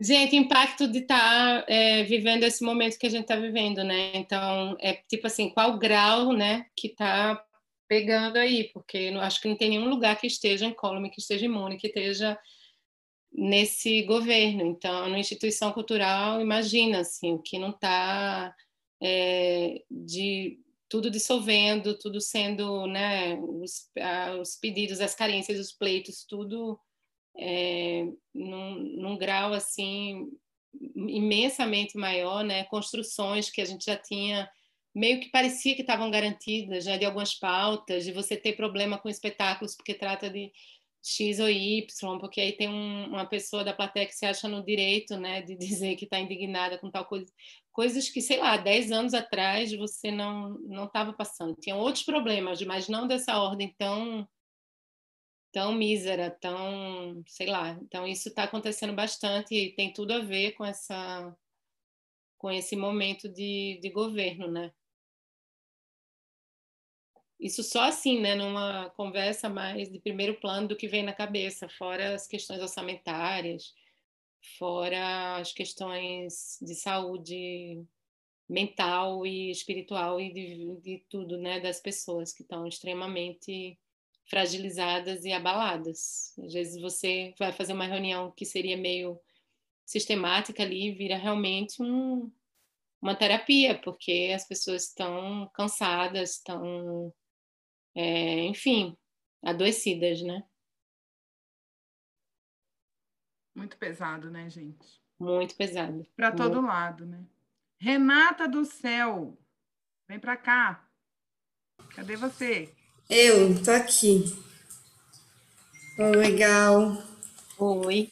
Gente, impacto de estar tá, é, vivendo esse momento que a gente está vivendo, né? Então, é tipo assim, qual grau, né, que está pegando aí? Porque eu acho que não tem nenhum lugar que esteja incólume, que esteja imune, que esteja nesse governo. Então, na instituição cultural, imagina, assim, o que não está é, de tudo dissolvendo, tudo sendo, né, os, os pedidos, as carências, os pleitos, tudo é, num, num grau assim imensamente maior, né? Construções que a gente já tinha meio que parecia que estavam garantidas já de algumas pautas, de você ter problema com espetáculos porque trata de X ou Y, porque aí tem um, uma pessoa da plateia que se acha no direito, né, de <laughs> dizer que está indignada com tal coisa, coisas que, sei lá, 10 anos atrás você não não estava passando. Tinha outros problemas, mas não dessa ordem tão tão mísera, tão, sei lá. Então isso está acontecendo bastante e tem tudo a ver com essa com esse momento de, de governo, né? Isso só assim, né, numa conversa mais de primeiro plano do que vem na cabeça, fora as questões orçamentárias, fora as questões de saúde mental e espiritual e de, de tudo, né, das pessoas que estão extremamente fragilizadas e abaladas. Às vezes você vai fazer uma reunião que seria meio sistemática ali, vira realmente um, uma terapia, porque as pessoas estão cansadas, estão, é, enfim, adoecidas, né? Muito pesado, né, gente? Muito pesado. Para todo lado, né? Renata do Céu, vem para cá. Cadê você? Eu, tô aqui. Oh, legal. Oi.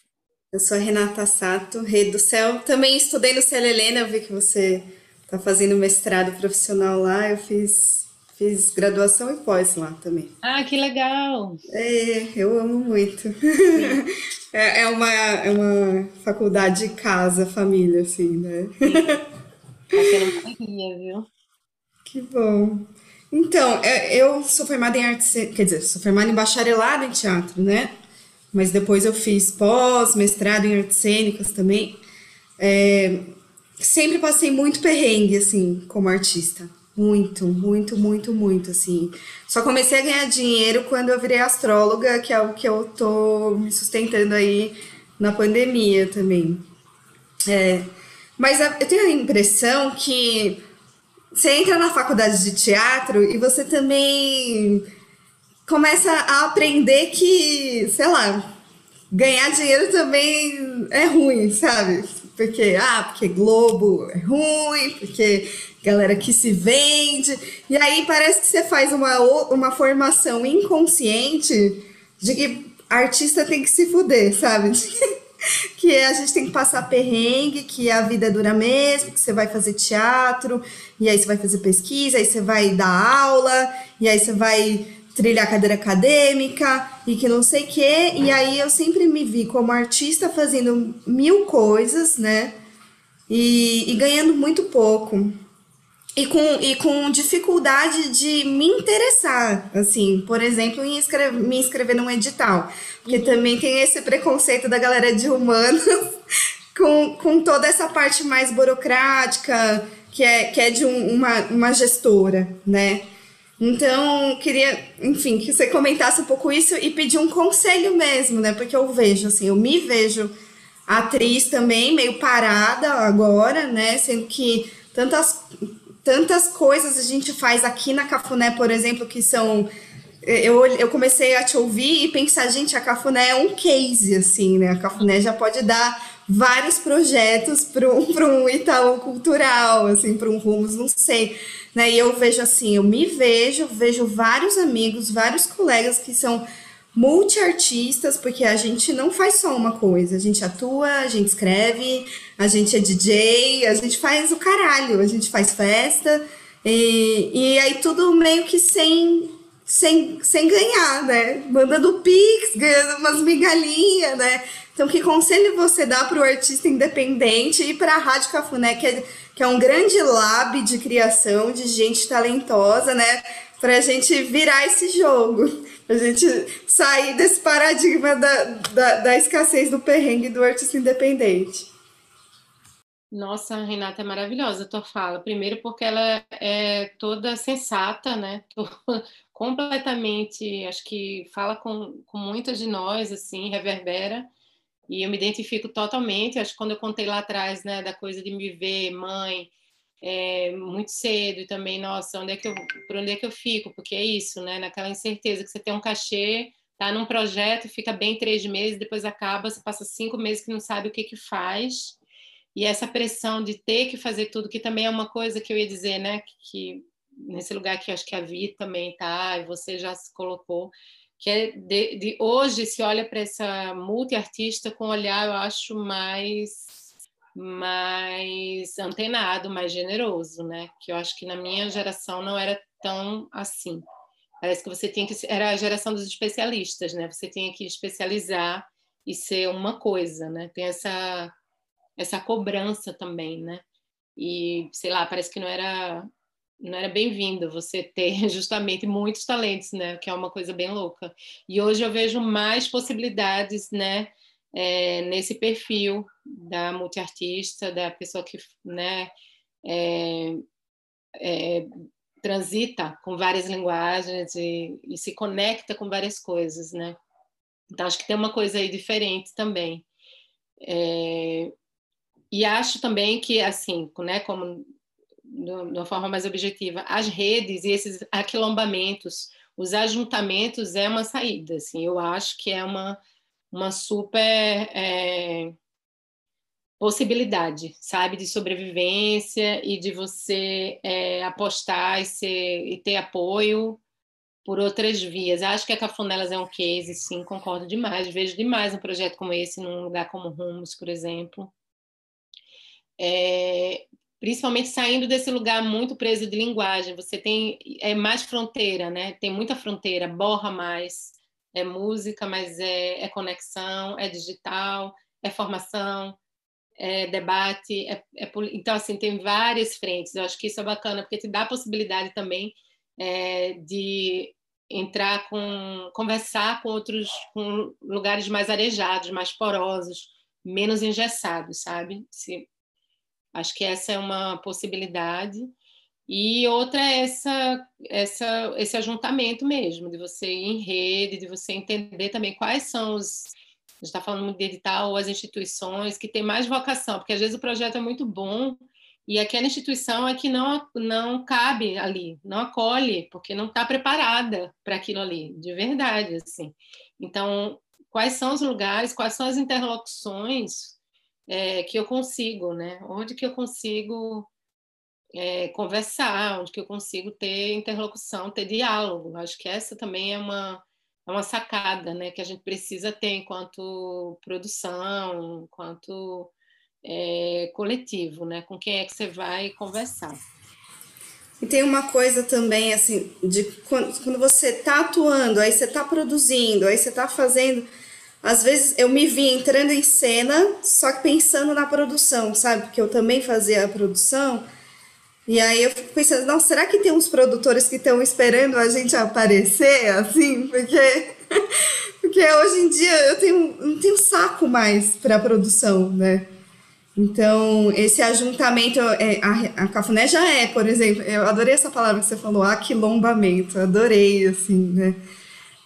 Eu sou a Renata Sato, Rei do Céu. Também estudei no Céu Helena, eu vi que você está fazendo mestrado profissional lá. Eu fiz, fiz graduação e pós lá também. Ah, que legal! É, eu amo muito. <laughs> É, é, uma, é uma faculdade casa, família, assim, né? Tá sendo uma viu? <laughs> Que bom. Então, é, eu sou formada em artes, quer dizer, sou formada em bacharelado em teatro, né? Mas depois eu fiz pós, mestrado em artes cênicas também. É, sempre passei muito perrengue, assim, como artista. Muito, muito, muito, muito, assim. Só comecei a ganhar dinheiro quando eu virei astróloga, que é o que eu tô me sustentando aí na pandemia também. É, mas eu tenho a impressão que você entra na faculdade de teatro e você também começa a aprender que, sei lá, ganhar dinheiro também é ruim, sabe? Porque, ah, porque Globo é ruim, porque galera que se vende. E aí parece que você faz uma, uma formação inconsciente de que artista tem que se fuder, sabe? <laughs> <laughs> que a gente tem que passar perrengue, que a vida é dura mesmo, que você vai fazer teatro, e aí você vai fazer pesquisa, aí você vai dar aula, e aí você vai trilhar cadeira acadêmica e que não sei o quê. E aí eu sempre me vi como artista fazendo mil coisas, né? E, e ganhando muito pouco. E com, e com dificuldade de me interessar, assim, por exemplo, em me inscrever num edital. Porque também tem esse preconceito da galera de humanos <laughs> com, com toda essa parte mais burocrática, que é, que é de um, uma, uma gestora, né? Então, queria, enfim, que você comentasse um pouco isso e pedir um conselho mesmo, né? Porque eu vejo, assim, eu me vejo atriz também, meio parada agora, né? Sendo que tantas, tantas coisas a gente faz aqui na Cafuné, por exemplo, que são. Eu, eu comecei a te ouvir e pensar, gente, a Cafuné é um case, assim, né? A Cafuné já pode dar vários projetos para um, um Itaú cultural, assim, para um Rumos, não sei. Né? E eu vejo assim, eu me vejo, vejo vários amigos, vários colegas que são multiartistas, porque a gente não faz só uma coisa, a gente atua, a gente escreve, a gente é DJ, a gente faz o caralho, a gente faz festa, e, e aí tudo meio que sem, sem, sem ganhar, né? Mandando pix, ganhando umas migalhinhas, né? Então, que conselho você dá para o artista independente e para a Rádio Cafuné, que é que é um grande lab de criação de gente talentosa, né? Para a gente virar esse jogo, para a gente sair desse paradigma da, da, da escassez do perrengue do artista independente. Nossa, Renata, é maravilhosa a tua fala. Primeiro porque ela é toda sensata, né? <laughs> completamente, acho que fala com, com muitas de nós, assim, reverbera. E eu me identifico totalmente. Acho que quando eu contei lá atrás, né, da coisa de me ver mãe é, muito cedo e também, nossa, onde é que eu, por onde é que eu fico? Porque é isso, né? Naquela incerteza que você tem um cachê, tá num projeto, fica bem três meses, depois acaba, você passa cinco meses que não sabe o que que faz. E essa pressão de ter que fazer tudo, que também é uma coisa que eu ia dizer, né? Que, nesse lugar que acho que a Vi também tá, e você já se colocou, que é de, de hoje se olha para essa multiartista com um olhar, eu acho, mais mais antenado, mais generoso, né? Que eu acho que na minha geração não era tão assim. Parece que você tinha que era a geração dos especialistas, né? Você tinha que especializar e ser uma coisa, né? Tem essa essa cobrança também, né? E sei lá, parece que não era não era bem-vindo você ter <laughs> justamente muitos talentos, né? Que é uma coisa bem louca. E hoje eu vejo mais possibilidades, né? É, nesse perfil da multiartista, da pessoa que, né? É, é, transita com várias linguagens e, e, se conecta com várias coisas, né? Então acho que tem uma coisa aí diferente também. É, e acho também que assim, né, como de uma forma mais objetiva, as redes e esses aquilombamentos, os ajuntamentos é uma saída, assim, eu acho que é uma, uma super é, possibilidade, sabe, de sobrevivência e de você é, apostar e, ser, e ter apoio por outras vias. Acho que a Cafunelas é um case, sim, concordo demais. Vejo demais um projeto como esse num lugar como Rumos, por exemplo. É, principalmente saindo desse lugar muito preso de linguagem. Você tem é mais fronteira, né? Tem muita fronteira, borra mais. É música, mas é, é conexão, é digital, é formação, é, debate. É, é, então, assim, tem várias frentes. Eu acho que isso é bacana, porque te dá a possibilidade também é, de entrar com, conversar com outros, com lugares mais arejados, mais porosos, menos engessados, sabe? Se, acho que essa é uma possibilidade. E outra é essa, essa, esse ajuntamento mesmo, de você ir em rede, de você entender também quais são os a gente está falando muito de edital, ou as instituições que têm mais vocação, porque às vezes o projeto é muito bom e aquela instituição é que não, não cabe ali, não acolhe, porque não está preparada para aquilo ali, de verdade, assim. Então, quais são os lugares, quais são as interlocuções é, que eu consigo, né? Onde que eu consigo é, conversar, onde que eu consigo ter interlocução, ter diálogo. Acho que essa também é uma é uma sacada né, que a gente precisa ter enquanto produção, enquanto é, coletivo, né? Com quem é que você vai conversar. E tem uma coisa também, assim, de quando, você está atuando, aí você está produzindo, aí você está fazendo. Às vezes eu me vi entrando em cena, só que pensando na produção, sabe? Porque eu também fazia a produção. E aí eu fico pensando, não, será que tem uns produtores que estão esperando a gente aparecer, assim? Porque, <laughs> porque hoje em dia eu tenho, não tenho saco mais para produção, né? Então, esse ajuntamento, é, a, a Cafuné já é, por exemplo, eu adorei essa palavra que você falou, aquilombamento, adorei, assim, né?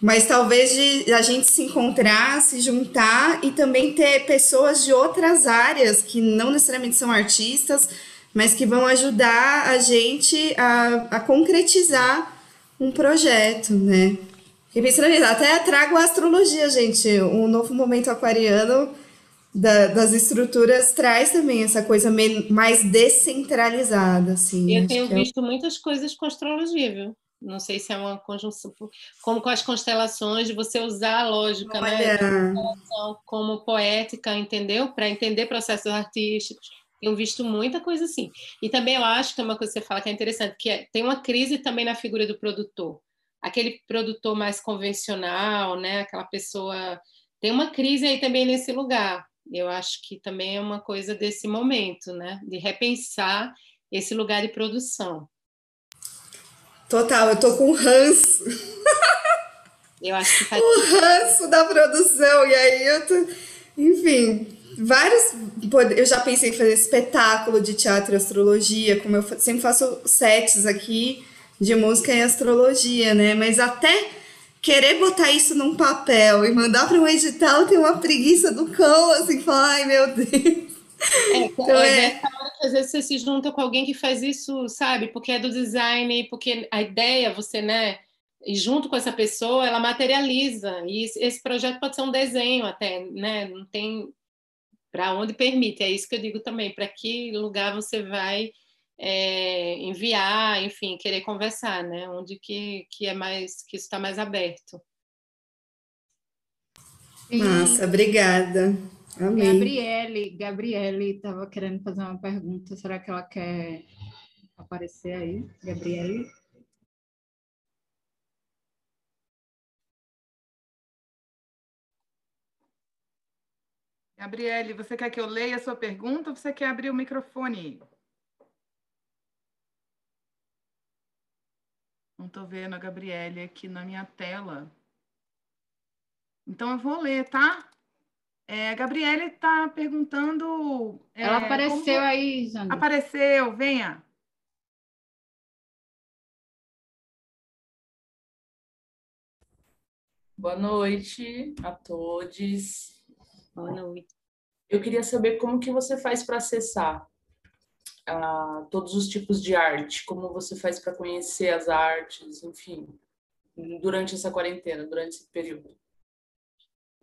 Mas talvez de a gente se encontrar, se juntar e também ter pessoas de outras áreas que não necessariamente são artistas, mas que vão ajudar a gente a, a concretizar um projeto, né? E pensando nisso, até trago a astrologia, gente. Um novo momento aquariano da, das estruturas traz também essa coisa mais descentralizada, assim. Eu tenho visto é... muitas coisas com astrologia, viu? Não sei se é uma conjunção, como com as constelações, de você usar a lógica, né? Olha. né? Como poética, entendeu? Para entender processos artísticos tenho visto muita coisa assim. E também eu acho que é uma coisa que você fala que é interessante, que é, tem uma crise também na figura do produtor. Aquele produtor mais convencional, né? Aquela pessoa tem uma crise aí também nesse lugar. Eu acho que também é uma coisa desse momento, né? De repensar esse lugar de produção. Total, eu tô com ranço. Eu acho que faz... <laughs> o ranço da produção e aí eu tô, enfim, vários. Eu já pensei em fazer espetáculo de teatro e astrologia, como eu sempre faço sets aqui de música e astrologia, né? Mas até querer botar isso num papel e mandar para um edital tem uma preguiça do cão, assim, falar, ai meu Deus. É, <laughs> então, é, é... hora que às vezes você se junta com alguém que faz isso, sabe? Porque é do design, porque a ideia, você, né? E junto com essa pessoa, ela materializa. E esse projeto pode ser um desenho até, né? Não tem para onde permite. É isso que eu digo também, para que lugar você vai é, enviar, enfim, querer conversar, né? Onde que, que é mais que isso está mais aberto. Nossa, obrigada. Amém. Gabriele, Gabriele estava querendo fazer uma pergunta. Será que ela quer aparecer aí, Gabriele? Gabriele, você quer que eu leia a sua pergunta ou você quer abrir o microfone? Não estou vendo a Gabriele aqui na minha tela. Então eu vou ler, tá? É, a Gabriele está perguntando. É, Ela apareceu como... aí, Jandro. Apareceu, venha. Boa noite a todos. Boa noite. Eu queria saber como que você faz para acessar uh, todos os tipos de arte, como você faz para conhecer as artes, enfim, durante essa quarentena, durante esse período.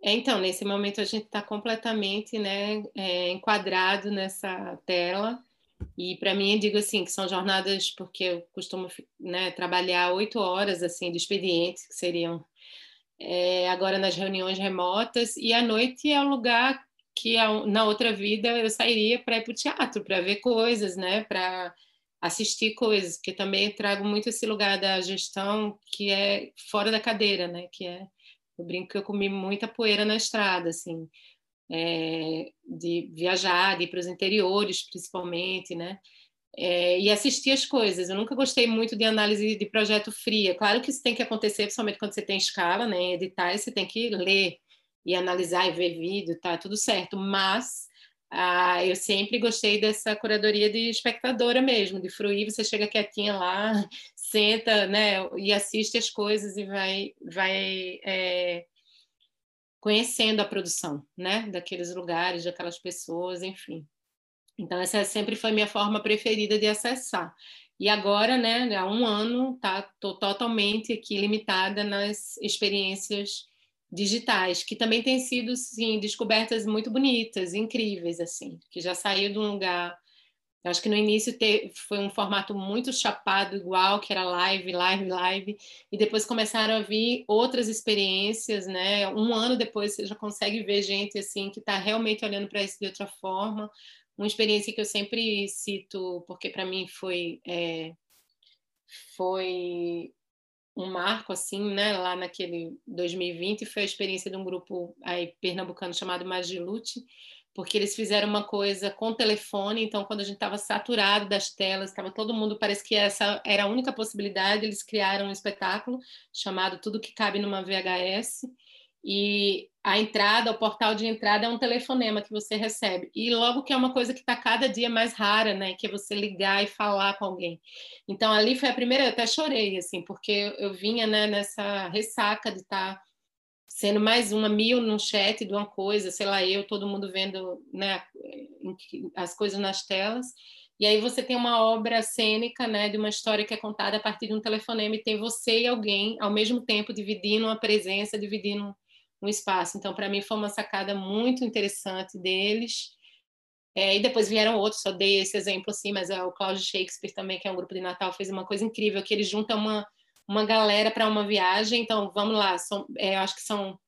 É, então, nesse momento a gente está completamente né, é, enquadrado nessa tela. E para mim, eu digo assim, que são jornadas, porque eu costumo né, trabalhar oito horas assim de expedientes, que seriam é, agora nas reuniões remotas, e à noite é o lugar que na outra vida eu sairia para ir para o teatro, para ver coisas, né, para assistir coisas, porque também trago muito esse lugar da gestão que é fora da cadeira, né, que é eu brinco que eu comi muita poeira na estrada, assim, é, de viajar, de ir para os interiores, principalmente, né? É, e assistir as coisas. Eu nunca gostei muito de análise de projeto fria. Claro que isso tem que acontecer, principalmente quando você tem escala, né? Editar, você tem que ler e analisar e ver vídeo, tá tudo certo. Mas ah, eu sempre gostei dessa curadoria de espectadora mesmo, de fruir, você chega quietinha lá, <laughs> senta, né, e assiste as coisas e vai, vai é, conhecendo a produção, né, daqueles lugares, daquelas pessoas, enfim. Então essa sempre foi minha forma preferida de acessar. E agora, né, há um ano, tá, tô totalmente aqui limitada nas experiências digitais, que também têm sido, sim, descobertas muito bonitas, incríveis, assim, que já saiu de um lugar. Acho que no início te, foi um formato muito chapado, igual, que era live, live, live, e depois começaram a vir outras experiências, né? Um ano depois você já consegue ver gente assim que está realmente olhando para isso de outra forma. Uma experiência que eu sempre cito, porque para mim foi é, foi um marco assim, né, lá naquele 2020 foi a experiência de um grupo aí pernambucano chamado Magilute, porque eles fizeram uma coisa com telefone, então quando a gente estava saturado das telas, estava todo mundo, parece que essa era a única possibilidade, eles criaram um espetáculo chamado Tudo que cabe numa VHS, e a entrada, o portal de entrada é um telefonema que você recebe. E logo que é uma coisa que está cada dia mais rara, né? Que é você ligar e falar com alguém. Então ali foi a primeira, eu até chorei, assim, porque eu, vinha né, nessa ressaca de estar tá sendo mais uma mil num chat de uma coisa, sei lá, eu, todo mundo vendo né, as coisas nas telas. E aí você tem uma obra cênica, né, de uma história que é contada a partir de um telefonema e tem você e alguém ao mesmo tempo dividindo uma presença, dividindo um espaço. Então, para mim, foi uma sacada muito interessante deles. É, e depois vieram outros, só dei esse exemplo assim, mas é o Cláudio Shakespeare também, que é um grupo de Natal, fez uma coisa incrível, que eles juntam uma, uma galera para uma viagem. Então, vamos lá, são, é, acho que são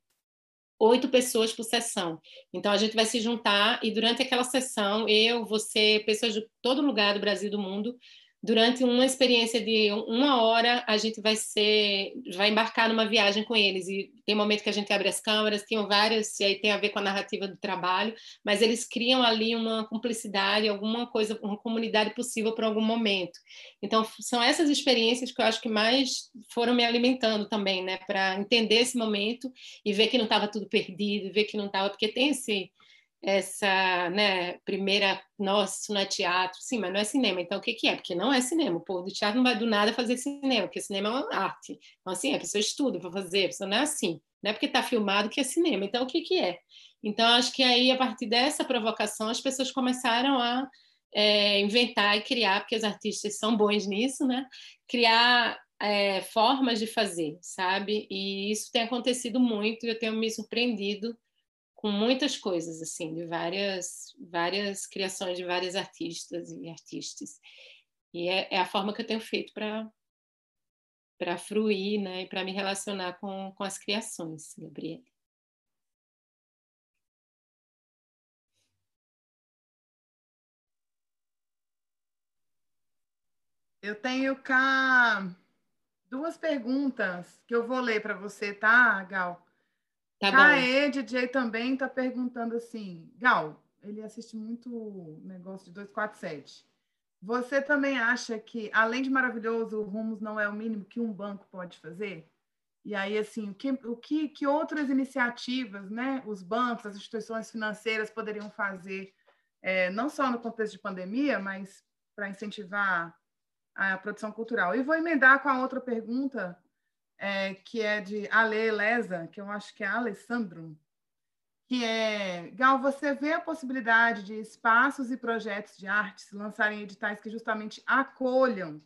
oito pessoas por sessão. Então, a gente vai se juntar e durante aquela sessão, eu, você, pessoas de todo lugar do Brasil e do mundo, durante uma experiência de uma hora a gente vai ser vai embarcar numa viagem com eles. E tem momento que a gente abre as câmeras tem várias e aí tem a ver com a narrativa do trabalho mas eles criam ali uma cumplicidade alguma coisa uma comunidade possível por algum momento. Então são essas experiências que eu acho que mais foram me alimentando também né para entender esse momento e ver que não estava tudo perdido ver que não estava porque tem esse essa né, primeira, nossa, isso não é teatro, sim, mas não é cinema, então o que, que é? Porque não é cinema, o povo do teatro não vai do nada fazer cinema, porque cinema é uma arte, então assim, a pessoa estuda para fazer, a pessoa não é assim, não é porque está filmado que é cinema, então o que, que é? Então acho que aí, a partir dessa provocação, as pessoas começaram a é, inventar e criar, porque os artistas são bons nisso, né? Criar é, formas de fazer, sabe? E isso tem acontecido muito, eu tenho me surpreendido com muitas coisas assim, de várias várias criações de vários artistas e artistas. E é, é a forma que eu tenho feito para para fruir, né, e para me relacionar com, com as criações, Gabriele. Eu tenho cá duas perguntas que eu vou ler para você, tá, Gal? Tá DJ também está perguntando assim, Gal, ele assiste muito negócio de 247. Você também acha que, além de maravilhoso, o Rumos não é o mínimo que um banco pode fazer? E aí, assim, o que, o que, que outras iniciativas, né, os bancos, as instituições financeiras poderiam fazer, é, não só no contexto de pandemia, mas para incentivar a produção cultural? E vou emendar com a outra pergunta, é, que é de Ale Leza, que eu acho que é Alessandro, que é, Gal, você vê a possibilidade de espaços e projetos de arte se lançarem editais que justamente acolham,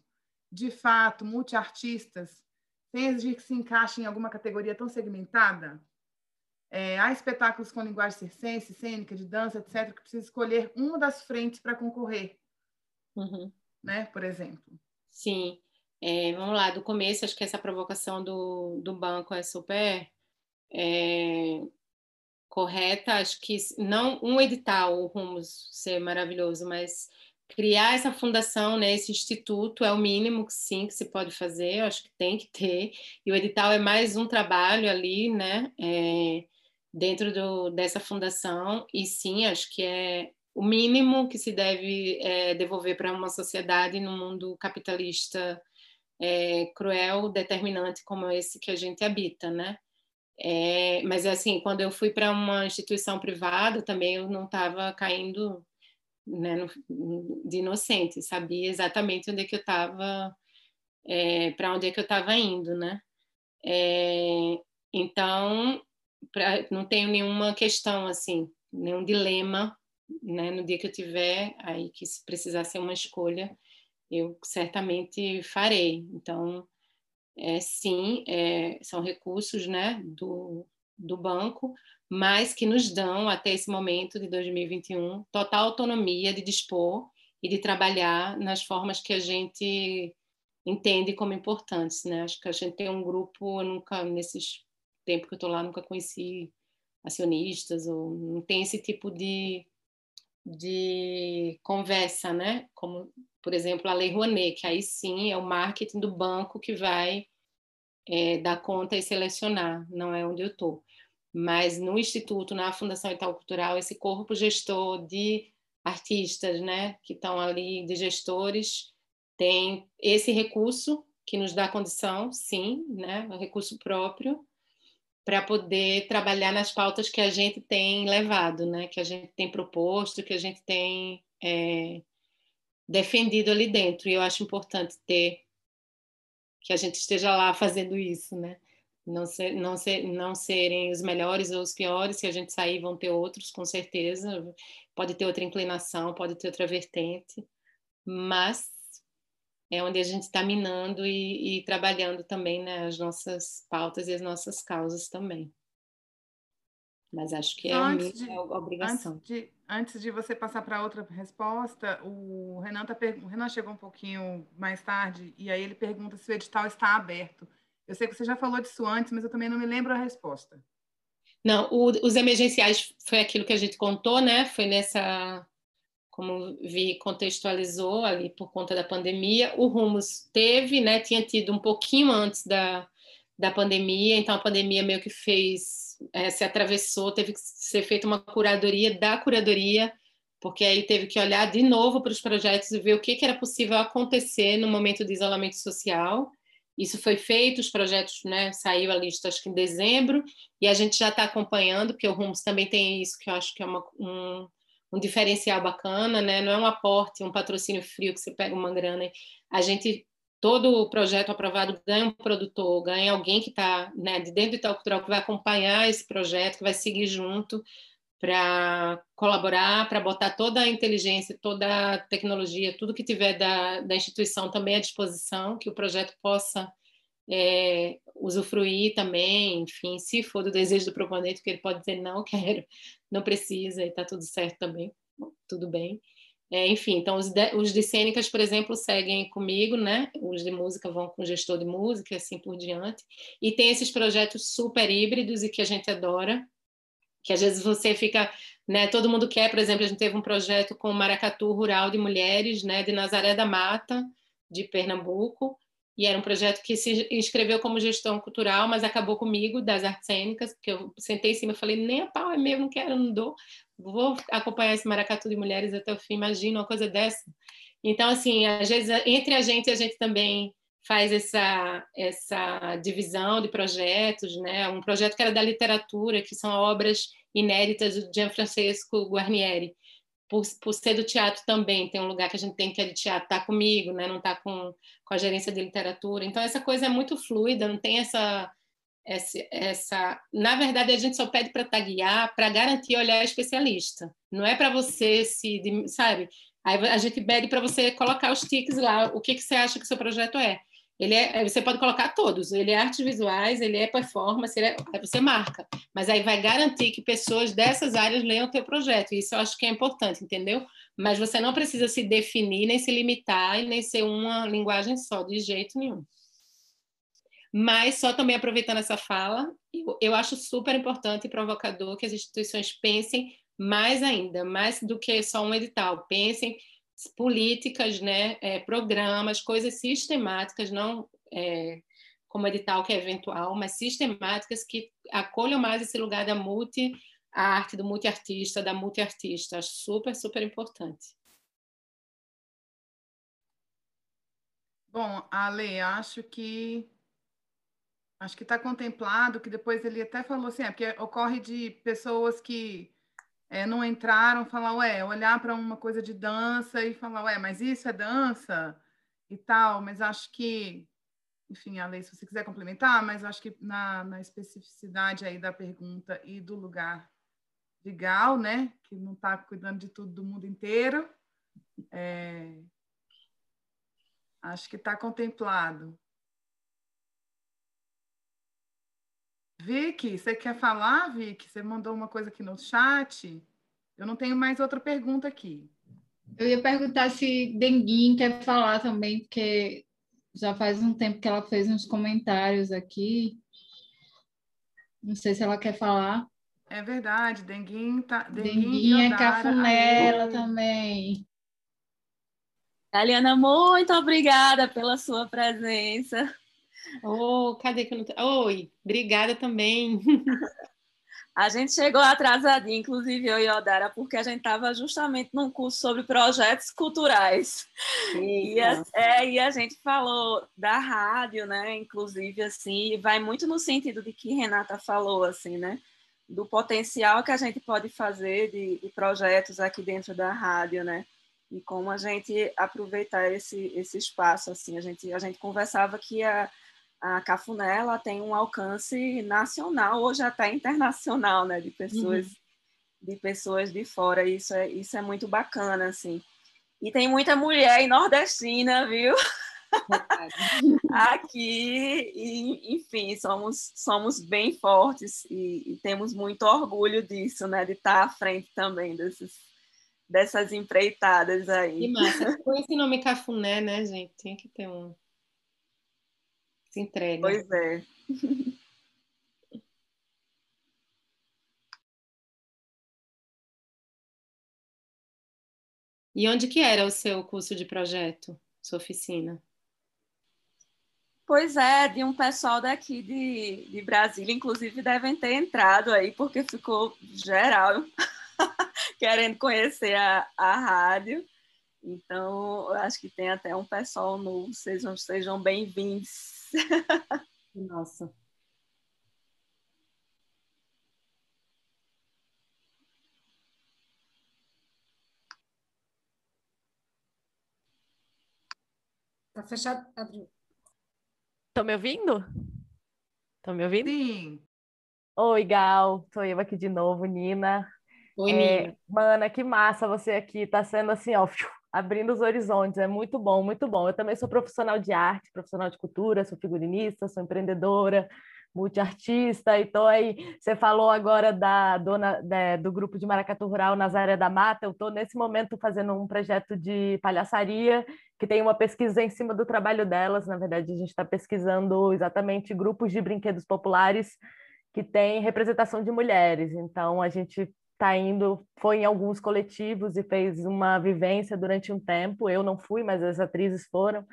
de fato, multiartistas, sem exigir que se encaixem em alguma categoria tão segmentada? É, há espetáculos com linguagem circense, cênica, de dança, etc., que precisa escolher uma das frentes para concorrer, Uhum. né? por exemplo. Sim. É, vamos lá, do começo, acho que essa provocação do, do banco é super é, correta. Acho que não um edital, o Rumos ser maravilhoso, mas criar essa fundação, né, esse instituto é o mínimo que sim que se pode fazer. Acho que tem que ter. E o edital é mais um trabalho ali, né, é, dentro do, dessa fundação. E sim, acho que é o mínimo que se deve é, devolver para uma sociedade no mundo capitalista é, cruel, determinante como esse que a gente habita, né? É, mas assim, quando eu fui para uma instituição privada, também eu não estava caindo né, no, de inocente, sabia exatamente onde é que eu estava, é, para onde é que eu estava indo, né? É, então, pra, não tenho nenhuma questão assim, nenhum dilema, né? No dia que eu tiver aí que se precisar ser uma escolha, eu certamente farei. Então, é, sim, é, são recursos né, do, do banco, mas que nos dão, até esse momento de 2021, total autonomia de dispor e de trabalhar nas formas que a gente entende como importantes. Né? Acho que a gente tem um grupo, eu nunca, nesses tempos que eu estou lá, nunca conheci acionistas, ou não tem esse tipo de, de conversa, né? Como por exemplo, a Lei Rouanet, que aí sim é o marketing do banco que vai é, dar conta e selecionar, não é onde eu estou. Mas no Instituto, na Fundação Itaú Cultural, esse corpo gestor de artistas, né, que estão ali, de gestores, tem esse recurso que nos dá condição, sim, né, o recurso próprio, para poder trabalhar nas pautas que a gente tem levado, né, que a gente tem proposto, que a gente tem é, defendido ali dentro. E eu acho importante ter que a gente esteja lá fazendo isso, né? Não, ser, não, ser, não serem os melhores ou os piores, se a gente sair vão ter outros, com certeza. Pode ter outra inclinação, pode ter outra vertente, mas é onde a gente está minando e, e, trabalhando também né, as nossas pautas e as nossas causas também. Mas acho que é, a minha de, obrigação. Antes de, antes de você passar para outra resposta, o Renan, tá, o Renan chegou um pouquinho mais tarde e aí ele pergunta se o edital está aberto. Eu sei que você já falou disso antes, mas eu também não me lembro a resposta. Não, o, os emergenciais foi aquilo que a gente contou, né? Foi nessa, como vi, contextualizou ali por conta da pandemia. O Rumos teve, né? Tinha tido um pouquinho antes da, da pandemia, então a pandemia meio que fez é, se atravessou, teve que ser feita uma curadoria da curadoria, porque aí teve que olhar de novo para os projetos e ver o que, que era possível acontecer no momento de isolamento social. Isso foi feito, os projetos, né, saiu a lista acho que em dezembro, e a gente já está acompanhando, porque o Rumos também tem isso que eu acho que é uma, um, um diferencial bacana, né? não é um aporte, um patrocínio frio que você pega uma grana. A gente todo o projeto aprovado ganha um produtor, ganha alguém que está né, de dentro do Itaú Cultural que vai acompanhar esse projeto, que vai seguir junto para colaborar, para botar toda a inteligência, toda a tecnologia, tudo que tiver da, da instituição também à disposição, que o projeto possa é, usufruir também, enfim, se for do desejo do proponente, que ele pode dizer não <laughs> quero, não precisa, e está tudo certo também, tudo bem. É, enfim, então os de, os de cênicas, por exemplo, seguem comigo, né? Os de música vão com o gestor de música e assim por diante. E tem esses projetos super híbridos e que a gente adora, que às vezes você fica, né? Todo mundo quer, por exemplo, a gente teve um projeto com o Maracatu Rural de Mulheres, né? De Nazaré da Mata, de Pernambuco, e era um projeto que se inscreveu como gestão cultural, mas acabou comigo, das artes cênicas, porque eu sentei em cima e falei, nem a pau é meu, não quero, não dou, vou acompanhar esse maracatu de mulheres até o fim, imagina uma coisa dessa. Então, assim, às vezes, entre a gente, a gente também faz essa, essa divisão de projetos, né? Um projeto que era da literatura, que são obras inéditas do Gianfrancesco Guarnieri, por, por ser do teatro também, tem um lugar que a gente tem que é de teatro, tá comigo, né? Não tá com, com a gerência de literatura. Então essa coisa é muito fluida, não tem essa essa, essa na verdade a gente só pede para taguear para garantir olhar especialista. Não é para você se, sabe? Aí a gente pede para você colocar os tiques lá, o que que você acha que o seu projeto é. Ele é, você pode colocar todos. Ele é artes visuais, ele é performance, ele é, você marca. Mas aí vai garantir que pessoas dessas áreas leiam o teu projeto. Isso eu acho que é importante, entendeu? Mas você não precisa se definir, nem se limitar, e nem ser uma linguagem só, de jeito nenhum. Mas só também aproveitando essa fala, eu, eu acho super importante e provocador que as instituições pensem mais ainda, mais do que só um edital. Pensem políticas, né, é, programas, coisas sistemáticas, não é, como edital que é eventual, mas sistemáticas que acolham mais esse lugar da multi arte, do multiartista, da multiartista. Super, super importante. Bom, Ale, acho que acho que está contemplado, que depois ele até falou assim, é porque ocorre de pessoas que é, não entraram, falar, ué, olhar para uma coisa de dança e falar, ué, mas isso é dança e tal, mas acho que, enfim, a lei, se você quiser complementar, mas acho que na, na especificidade aí da pergunta e do lugar de Gal, né, que não está cuidando de tudo do mundo inteiro, é, acho que está contemplado. Vicky, você quer falar, Vicky? Você mandou uma coisa aqui no chat. Eu não tenho mais outra pergunta aqui. Eu ia perguntar se Denguin quer falar também, porque já faz um tempo que ela fez uns comentários aqui. Não sei se ela quer falar. É verdade, Denguin tá. Denguin, Denguin é cafunela também. Aliana, muito obrigada pela sua presença. Oh, cadê que eu não. Oi, obrigada também. <laughs> A gente chegou atrasadinho, inclusive eu e Odara, porque a gente estava justamente num curso sobre projetos culturais. E a, é, e a, gente falou da rádio, né? Inclusive, assim, vai muito no sentido de que Renata falou, assim, né? Do potencial que a gente pode fazer de, de projetos aqui dentro da rádio, né? E como a gente aproveitar esse, esse espaço, assim. A gente, a gente conversava que a a Cafuné ela tem um alcance nacional, hoje até internacional, né, de pessoas uhum. de pessoas de fora. Isso é isso é muito bacana assim. E tem muita mulher nordestina, viu? <laughs> Aqui, e, enfim, somos somos bem fortes e, e, temos muito orgulho disso, né, de estar à frente também desses dessas empreitadas aí. Que massa. <laughs> Com esse nome Cafuné, né, gente? Tinha que ter um se entrega. Pois é. E onde que era o seu curso de projeto, sua oficina? Pois é, de um pessoal daqui de, de Brasília, inclusive devem ter entrado aí, porque ficou geral <laughs> querendo conhecer a, a rádio. Então, acho que tem até um pessoal novo, sejam, sejam bem-vindos. <laughs> Nossa. Tá fechado? Abriu. Estão me ouvindo? Estão me ouvindo? Sim. Oi, Gal. Sou eu aqui de novo, Nina. Oi, é, Nina. Mana, que massa você aqui. Tá sendo assim, ó, <laughs> abrindo os horizontes. É muito bom, muito bom. Eu também sou profissional de arte, profissional de cultura, sou figurinista, sou empreendedora, multiartista. Então, aí, você falou agora da dona da, do grupo de Maracatu Rural Nazaré da Mata. Eu estou, nesse momento, fazendo um projeto de palhaçaria, que tem uma pesquisa em cima do trabalho delas. Na verdade, a gente está pesquisando exatamente grupos de brinquedos populares que têm representação de mulheres. Então, a gente tá indo, foi em alguns coletivos e fez uma vivência durante um tempo. Eu não fui, mas as atrizes foram.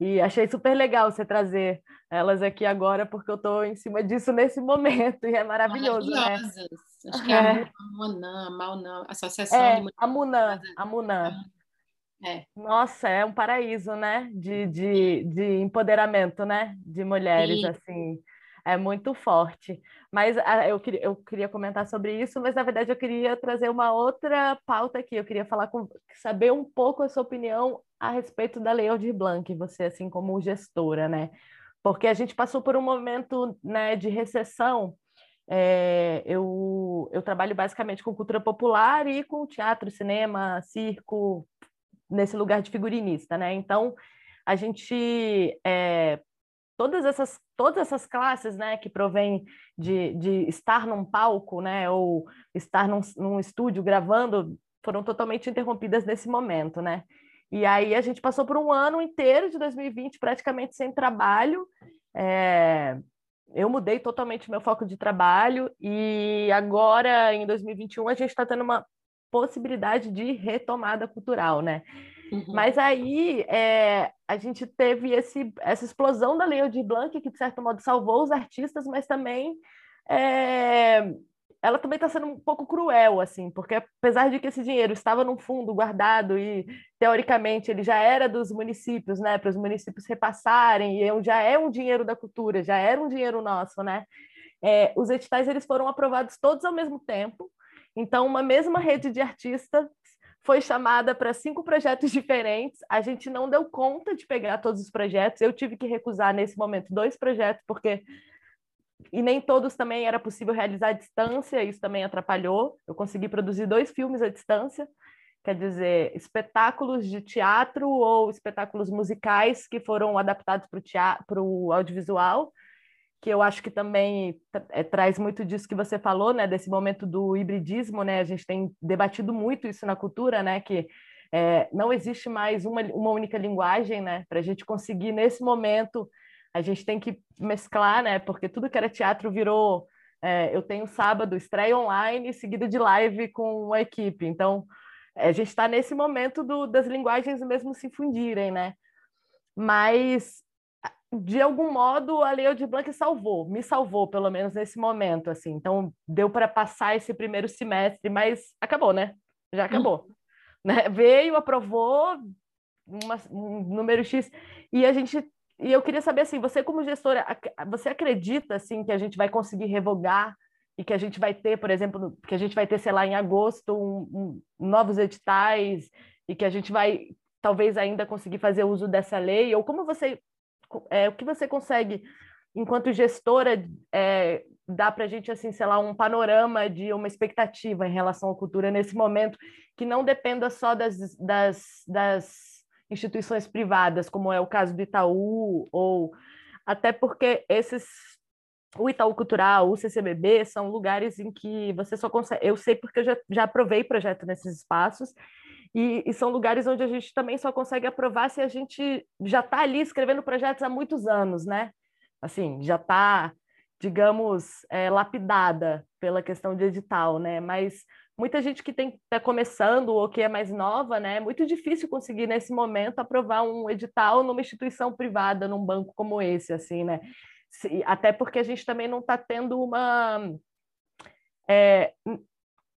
E achei super legal você trazer elas aqui agora, porque eu estou em cima disso nesse <laughs> momento e é maravilhoso, né? Acho que é, é. a Munã, Malnã, Associação é, de Mulheres. A a Munã. É. Nossa, é um paraíso, né? De, de, de empoderamento, né? De mulheres, Sim. assim. É muito forte. Mas ah, eu, queria, eu queria comentar sobre isso, mas na verdade eu queria trazer uma outra pauta aqui. Eu queria falar com, saber um pouco a sua opinião a respeito da Lei Aldir Blanc, você assim como gestora, né? Porque a gente passou por um momento né, de recessão. É, eu, eu trabalho basicamente com cultura popular e com teatro, cinema, circo, nesse lugar de figurinista, né? Então, a gente é, todas essas todas essas classes né que provêm de, de estar num palco né ou estar num, num estúdio gravando foram totalmente interrompidas nesse momento né. E aí a gente passou por um ano inteiro de 2020 praticamente sem trabalho. É, eu mudei totalmente meu foco de trabalho e agora em 2021 a gente está tendo uma possibilidade de retomada cultural né Uhum. Mas aí é, a gente teve esse, essa explosão da Lei Aldir Blanc, que de certo modo salvou os artistas, mas também é, ela também está sendo um pouco cruel, assim, porque apesar de que esse dinheiro estava num fundo guardado e teoricamente ele já era dos municípios, né, para os municípios repassarem, e já é um dinheiro da cultura, já era um dinheiro nosso, né? É, os editais eles foram aprovados todos ao mesmo tempo. Então, uma mesma rede de artistas foi chamada para cinco projetos <laughs> diferentes. A gente não deu conta de pegar todos os projetos. Eu tive que recusar nesse momento dois projetos, porque e nem todos também era possível realizar à distância, isso também atrapalhou. Eu consegui produzir dois filmes à distância, quer dizer, espetáculos de teatro ou espetáculos musicais que foram adaptados para o audiovisual que eu acho que também é, traz muito disso que você falou, né, desse momento do hibridismo, né, a gente tem debatido muito isso na cultura, né, que é, não existe mais uma, uma única linguagem, né, para a gente conseguir nesse momento, a gente tem que mesclar, né, porque tudo que era teatro virou, é, eu tenho sábado estreia online seguida de live com a equipe, então a gente está nesse momento do, das linguagens mesmo se fundirem, né, mas de algum modo a Lei de Blanc salvou, me salvou pelo menos nesse momento, assim. Então deu para passar esse primeiro semestre, mas acabou, né? Já acabou. Uhum. Né? Veio, aprovou uma, um número X e a gente e eu queria saber assim, você como gestora, você acredita assim que a gente vai conseguir revogar e que a gente vai ter, por exemplo, que a gente vai ter, sei lá, em agosto, um, um, novos editais e que a gente vai talvez ainda conseguir fazer uso dessa lei? Ou como você é, o que você consegue, enquanto gestora, é, dar para a gente, assim, sei lá, um panorama de uma expectativa em relação à cultura nesse momento, que não dependa só das, das, das instituições privadas, como é o caso do Itaú, ou até porque esses o Itaú Cultural, o CCBB, são lugares em que você só consegue. Eu sei porque eu já, já aprovei projeto nesses espaços, e, e, são lugares onde a gente também só consegue aprovar se a gente já está ali escrevendo projetos há muitos anos, né? Assim, já está, digamos, é, lapidada pela questão de edital, né? Mas muita gente que está começando ou que é mais nova, né? É muito difícil conseguir nesse momento aprovar um edital numa instituição privada, num banco como esse, assim, né? Até porque a gente também não está tendo uma é,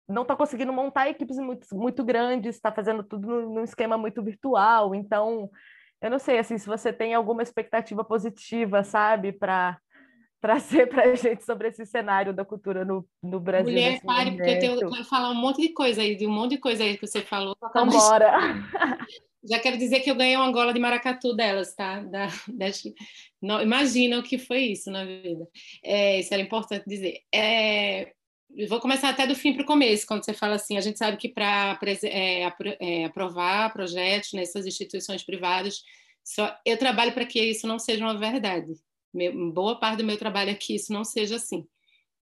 não está conseguindo montar equipes muito, muito grandes, está fazendo tudo num esquema muito virtual. Então, eu não sei assim, se você tem alguma expectativa positiva, sabe, para trazer <laughs> para a gente sobre esse cenário da cultura no, no Brasil. Mulher, pare, porque eu, tenho, eu quero falar um monte de coisa aí, de um monte de coisa aí que você falou. Então, bora! <laughs> Já quero dizer que eu ganhei uma gola de maracatu delas, tá? Da, das, não, imagina o que foi isso na vida. É, isso era importante dizer. É, vou começar até do fim para o começo, quando você fala assim, a gente sabe que para é, é, aprovar projetos nessas instituições privadas, só, eu trabalho para que isso não seja uma verdade. Meu, boa parte do meu trabalho é que isso não seja assim.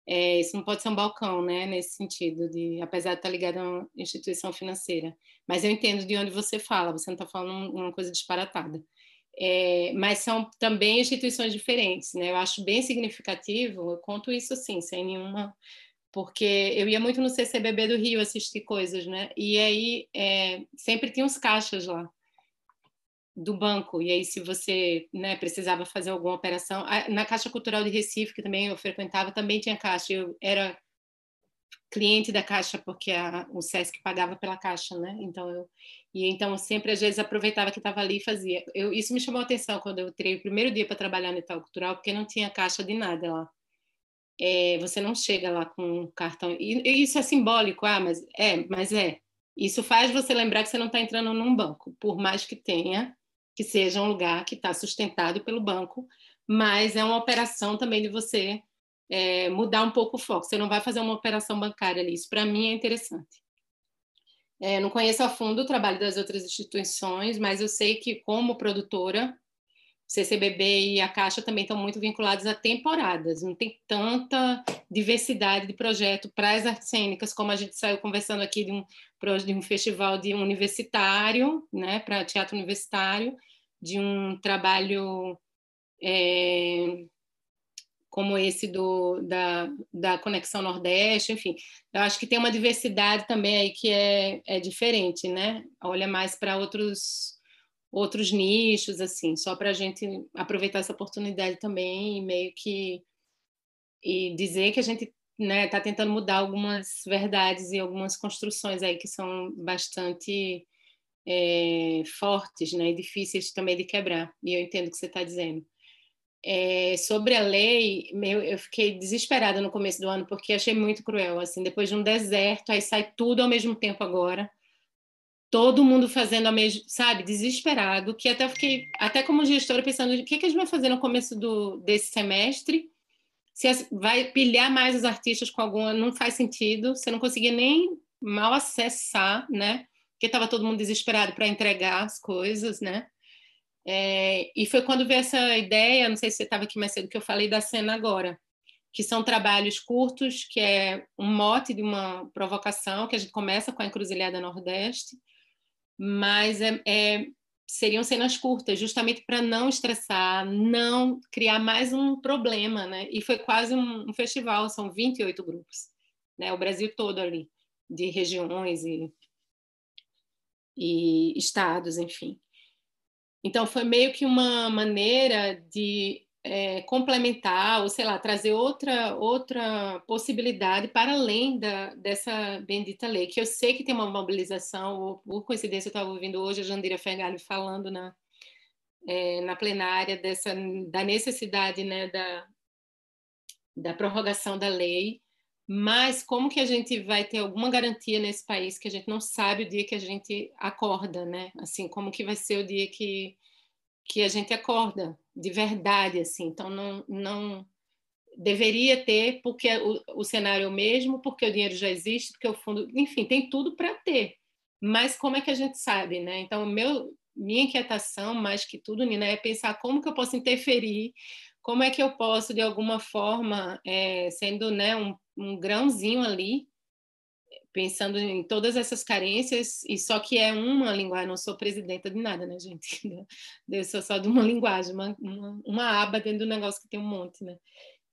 É, isso não pode ser um balcão, né, nesse sentido, de, apesar de estar ligado a uma instituição financeira. Mas eu entendo de onde você fala, você não está falando uma coisa disparatada. É, mas são também instituições diferentes, né? Eu acho bem significativo, eu conto isso assim, sem nenhuma porque eu ia muito no CCBB do Rio assistir coisas, né? E aí é, sempre tinha uns caixas lá do banco. E aí, se você né, precisava fazer alguma operação, na Caixa Cultural de Recife, que também eu frequentava, também tinha caixa. Eu era cliente da Caixa porque a, o Sesc pagava pela Caixa, né? Então eu e então sempre às vezes aproveitava que estava ali e fazia. Eu, isso me chamou a atenção quando eu entrei o primeiro dia para trabalhar no Itaú Cultural, porque não tinha caixa de nada lá. É, você não chega lá com um cartão. E, isso é simbólico, ah, mas é, mas é. Isso faz você lembrar que você não está entrando num banco, por mais que tenha, que seja um lugar que está sustentado pelo banco, mas é uma operação também de você é, mudar um pouco o foco. Você não vai fazer uma operação bancária ali. Isso, para mim, é interessante. É, não conheço a fundo o trabalho das outras instituições, mas eu sei que, como produtora, CCBB e a Caixa também estão muito vinculados a temporadas. Não tem tanta diversidade de projeto para as artes cênicas, como a gente saiu conversando aqui de um, de um festival de universitário, né, para teatro universitário, de um trabalho é, como esse do, da, da Conexão Nordeste, enfim. Eu acho que tem uma diversidade também aí que é, é diferente, né? Olha mais para outros outros nichos, assim, só para a gente aproveitar essa oportunidade também e meio que e dizer que a gente né, está tentando mudar algumas verdades e algumas construções aí que são bastante é, fortes né, e difíceis também de quebrar. E eu entendo o que você está dizendo. É, sobre a lei, meu, eu fiquei desesperada no começo do ano porque achei muito cruel. Assim, depois de um deserto, aí sai tudo ao mesmo tempo agora. Todo mundo fazendo a mesma, sabe, desesperado. Que até fiquei, até como gestora, pensando o que, que a gente vai fazer no começo do, desse semestre. Se vai pilhar mais os artistas com alguma, não faz sentido. Você não conseguia nem mal acessar, né? Porque estava todo mundo desesperado para entregar as coisas, né? É, e foi quando veio essa ideia, não sei se você estava aqui mais cedo, que eu falei da cena agora, que são trabalhos curtos, que é um mote de uma provocação, que a gente começa com a Encruzilhada Nordeste, mas é, é, seriam cenas curtas, justamente para não estressar, não criar mais um problema, né? E foi quase um, um festival, são 28 grupos, né? O Brasil todo ali, de regiões e, e estados, enfim. Então, foi meio que uma maneira de é, complementar, ou sei lá, trazer outra, outra possibilidade para além da, dessa bendita lei, que eu sei que tem uma mobilização, ou, por coincidência eu estava ouvindo hoje a Jandira Fergalho falando na, é, na plenária dessa, da necessidade né, da, da prorrogação da lei, mas como que a gente vai ter alguma garantia nesse país que a gente não sabe o dia que a gente acorda, né? Assim, como que vai ser o dia que, que a gente acorda de verdade, assim. Então, não, não deveria ter, porque o, o cenário é o mesmo, porque o dinheiro já existe, porque o fundo... Enfim, tem tudo para ter. Mas como é que a gente sabe, né? Então, meu, minha inquietação, mais que tudo, Nina, é pensar como que eu posso interferir como é que eu posso, de alguma forma, é, sendo né, um, um grãozinho ali, pensando em todas essas carências, e só que é uma linguagem, não sou presidenta de nada, né, gente? <laughs> Eu sou só de uma linguagem, uma, uma, uma aba dentro do negócio que tem um monte, né?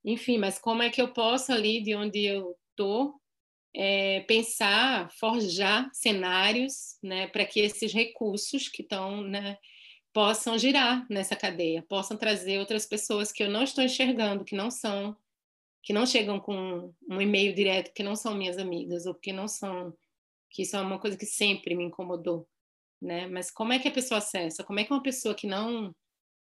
Enfim, mas como é que eu posso ali, de onde eu estou, é, pensar, forjar cenários né, para que esses recursos que estão né, possam girar nessa cadeia, possam trazer outras pessoas que eu não estou enxergando, que não são, que não chegam com um e-mail direto, que não são minhas amigas, ou que não são, que isso é uma coisa que sempre me incomodou, né? Mas como é que a pessoa acessa? Como é que uma pessoa que não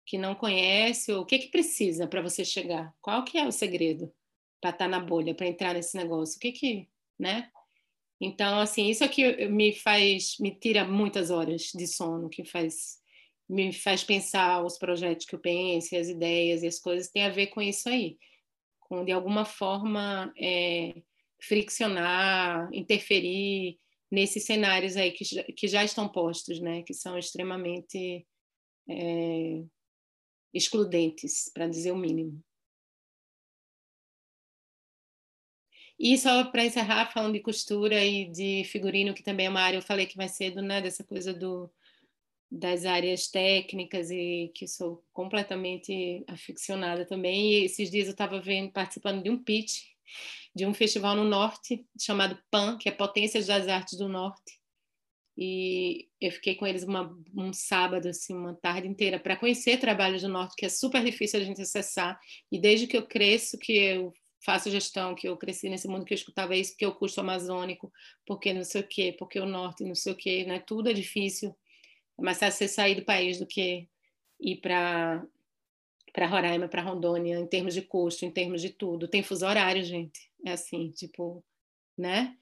que não conhece, ou o que que precisa para você chegar? Qual que é o segredo para estar tá na bolha, para entrar nesse negócio? O que que, né? Então, assim, isso aqui me faz, me tira muitas horas de sono, que faz me faz pensar os projetos que eu penso, as ideias e as coisas tem a ver com isso aí, com de alguma forma é, friccionar, interferir nesses cenários aí que, que já estão postos, né, que são extremamente é, excludentes, para dizer o mínimo. E só para encerrar, falando de costura e de figurino, que também é uma área, eu falei que mais cedo, né, dessa coisa do, das áreas técnicas e que sou completamente aficionada também. E esses dias eu estava participando de um pitch de um festival no norte chamado PAN, que é Potências das Artes do Norte. E eu fiquei com eles uma, um sábado, assim, uma tarde inteira, para conhecer trabalhos do norte, que é super difícil a gente acessar. E desde que eu cresço, que eu faço gestão, que eu cresci nesse mundo que eu escutava isso, porque o custo amazônico, porque não sei o quê, porque o norte, não sei o quê, né? Tudo é difícil. É mais fácil você sair do país do que ir para para Roraima, para Rondônia, em termos de custo, em termos de tudo. Tem fuso horário, gente. É assim, tipo, né?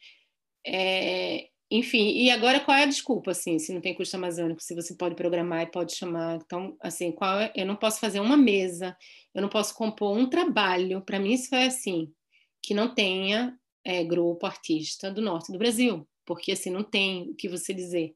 É, enfim, e agora qual é a desculpa, assim, se não tem custo amazônico, se você pode programar e pode chamar, então, assim, qual é, eu não posso fazer uma mesa, eu não posso compor um trabalho, para mim isso é assim, que não tenha é, grupo artista do norte do Brasil, porque assim, não tem o que você dizer,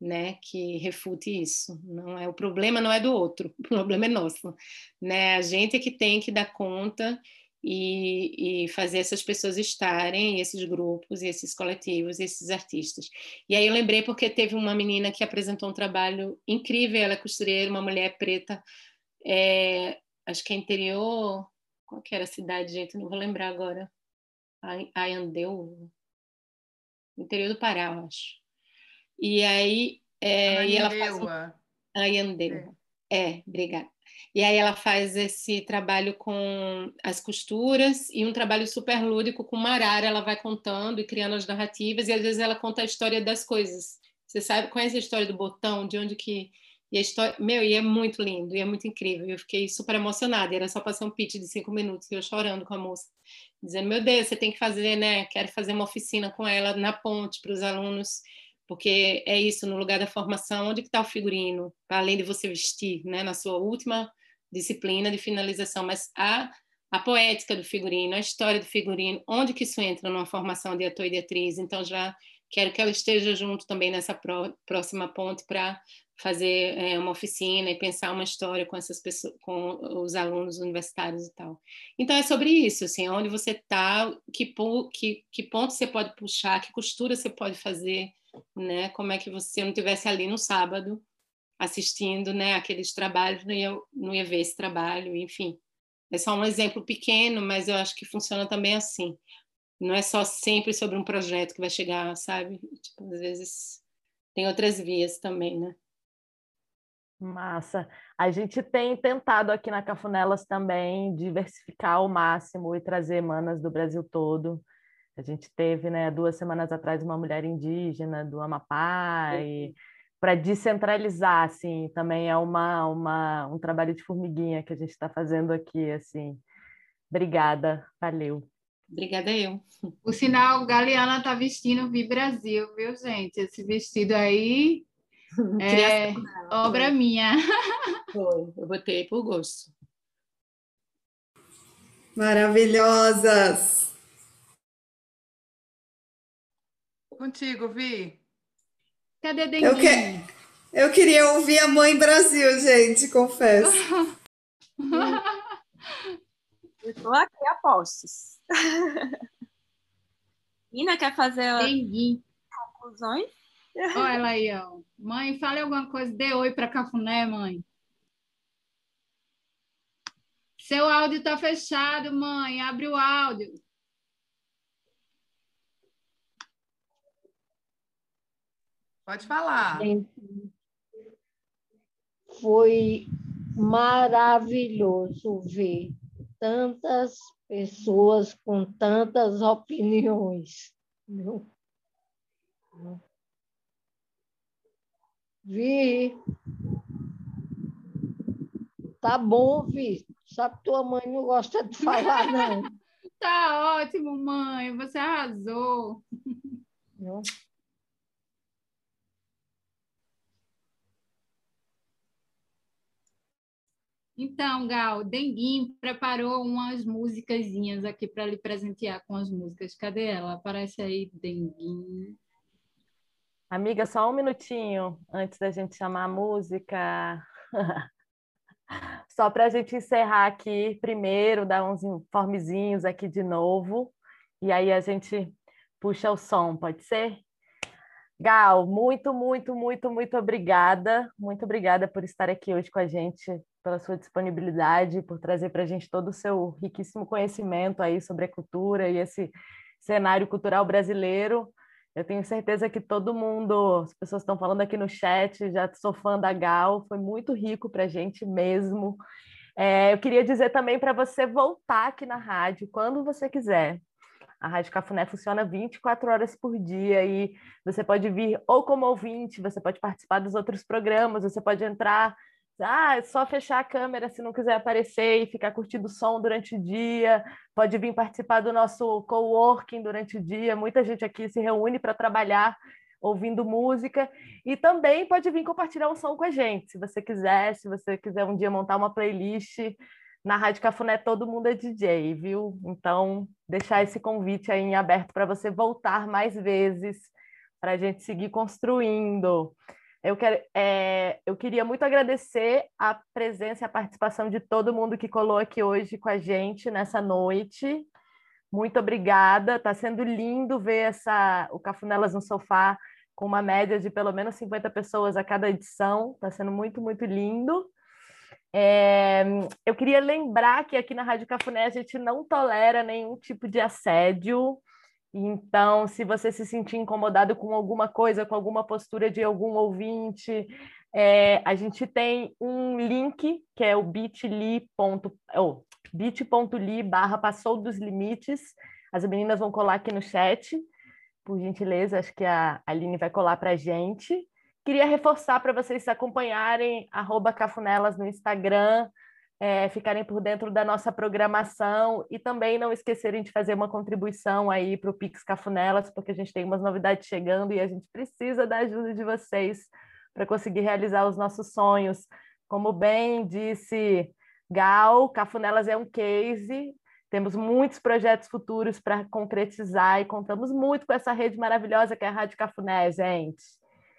né, que refute isso, não é, o problema não é do outro, <laughs> o problema é nosso, né, a gente é que tem que dar conta e, e, fazer essas pessoas estarem, esses grupos, esses coletivos, esses artistas. E aí eu lembrei porque teve uma menina que apresentou um trabalho incrível, ela é costureira, uma mulher preta, é, acho que é interior, qual que era a cidade, gente? Não vou lembrar agora. Ayandeu, interior do Pará, eu acho. E aí, é, e ela faz. Ayandeu. É. é, obrigada. E aí ela faz esse trabalho com as costuras e um trabalho super lúdico com Marara. Ela vai contando e criando as narrativas e às vezes ela conta a história das coisas. Você sabe, conhece a história do botão, de onde que e a história, meu, e é muito lindo, e é muito incrível. Eu fiquei super emocionada. E era só passar um pitch de cinco minutos, e eu chorando com a moça, dizendo: Meu Deus, você tem que fazer, né? Quero fazer uma oficina com ela na ponte para os alunos porque é isso, no lugar da formação, onde está o figurino, além de você vestir, né, na sua última disciplina de finalização, mas a, a poética do figurino, a história do figurino, onde que isso entra numa formação de ator e de atriz, então já quero que ela esteja junto também nessa próxima ponte para fazer é, uma oficina e pensar uma história com essas pessoas, com os alunos universitários e tal. Então é sobre isso, assim, onde você está, que, que, que ponto você pode puxar, que costura você pode fazer, né? Como é que você não tivesse ali no sábado assistindo, né, aqueles trabalhos, não ia, não ia ver esse trabalho, enfim. É só um exemplo pequeno, mas eu acho que funciona também assim. Não é só sempre sobre um projeto que vai chegar, sabe? Tipo, às vezes tem outras vias também, né? Massa. A gente tem tentado aqui na Cafunelas também diversificar ao máximo e trazer manas do Brasil todo. A gente teve, né, duas semanas atrás, uma mulher indígena do Amapá, para descentralizar, assim, também é uma, uma, um trabalho de formiguinha que a gente está fazendo aqui, assim. Obrigada, valeu. Obrigada eu. O sinal Galeana está vestindo Vi Brasil, viu, gente? Esse vestido aí <laughs> é obra minha. <laughs> Foi, eu botei por gosto. Maravilhosas! Contigo, Vi. Cadê Denguinho? Eu, que... eu queria ouvir a Mãe Brasil, gente, confesso. <laughs> Estou aqui a postos. <laughs> Ina, quer fazer Denguinho. conclusões? Olha ela <laughs> aí, ó. Mãe, fale alguma coisa, dê oi para Cafuné, mãe. Seu áudio está fechado, mãe. Abre o áudio. Pode falar. Foi maravilhoso ver tantas pessoas com tantas opiniões. Vi. Tá bom, Vi. Sabe tua mãe não gosta de falar, não. <laughs> tá ótimo, mãe. Você arrasou. Não. Então, Gal, Denguinho preparou umas músicas aqui para lhe presentear com as músicas. Cadê ela? Aparece aí, Denguinho. Amiga, só um minutinho antes da gente chamar a música. <laughs> só para a gente encerrar aqui primeiro, dar uns informezinhos aqui de novo. E aí a gente puxa o som, pode ser? Gal, muito, muito, muito, muito obrigada. Muito obrigada por estar aqui hoje com a gente pela sua disponibilidade, por trazer para a gente todo o seu riquíssimo conhecimento aí sobre a cultura e esse cenário cultural brasileiro. Eu tenho certeza que todo mundo, as pessoas estão falando aqui no chat, já sou fã da Gal, foi muito rico para a gente mesmo. É, eu queria dizer também para você voltar aqui na rádio quando você quiser. A Rádio Cafuné funciona 24 horas por dia e você pode vir ou como ouvinte, você pode participar dos outros programas, você pode entrar, ah, é só fechar a câmera se não quiser aparecer e ficar curtindo o som durante o dia, pode vir participar do nosso coworking durante o dia. Muita gente aqui se reúne para trabalhar ouvindo música e também pode vir compartilhar um som com a gente, se você quiser, se você quiser um dia montar uma playlist na Rádio Cafuné todo mundo é DJ, viu? Então, deixar esse convite aí em aberto para você voltar mais vezes, para a gente seguir construindo. Eu, quero, é, eu queria muito agradecer a presença e a participação de todo mundo que colou aqui hoje com a gente nessa noite. Muito obrigada. Está sendo lindo ver essa, o Cafunelas no Sofá com uma média de pelo menos 50 pessoas a cada edição. Está sendo muito, muito lindo. É, eu queria lembrar que aqui na Rádio Cafuné a gente não tolera nenhum tipo de assédio. Então, se você se sentir incomodado com alguma coisa, com alguma postura de algum ouvinte, é, a gente tem um link que é o bit.ly oh, bit.ly barra passou dos limites. As meninas vão colar aqui no chat, por gentileza, acho que a Aline vai colar para a gente. Queria reforçar para vocês acompanharem arroba Cafunelas no Instagram, é, ficarem por dentro da nossa programação e também não esquecerem de fazer uma contribuição aí para o Pix Cafunelas, porque a gente tem umas novidades chegando e a gente precisa da ajuda de vocês para conseguir realizar os nossos sonhos. Como bem disse Gal, Cafunelas é um case, temos muitos projetos futuros para concretizar e contamos muito com essa rede maravilhosa que é a Rádio Cafuné, gente.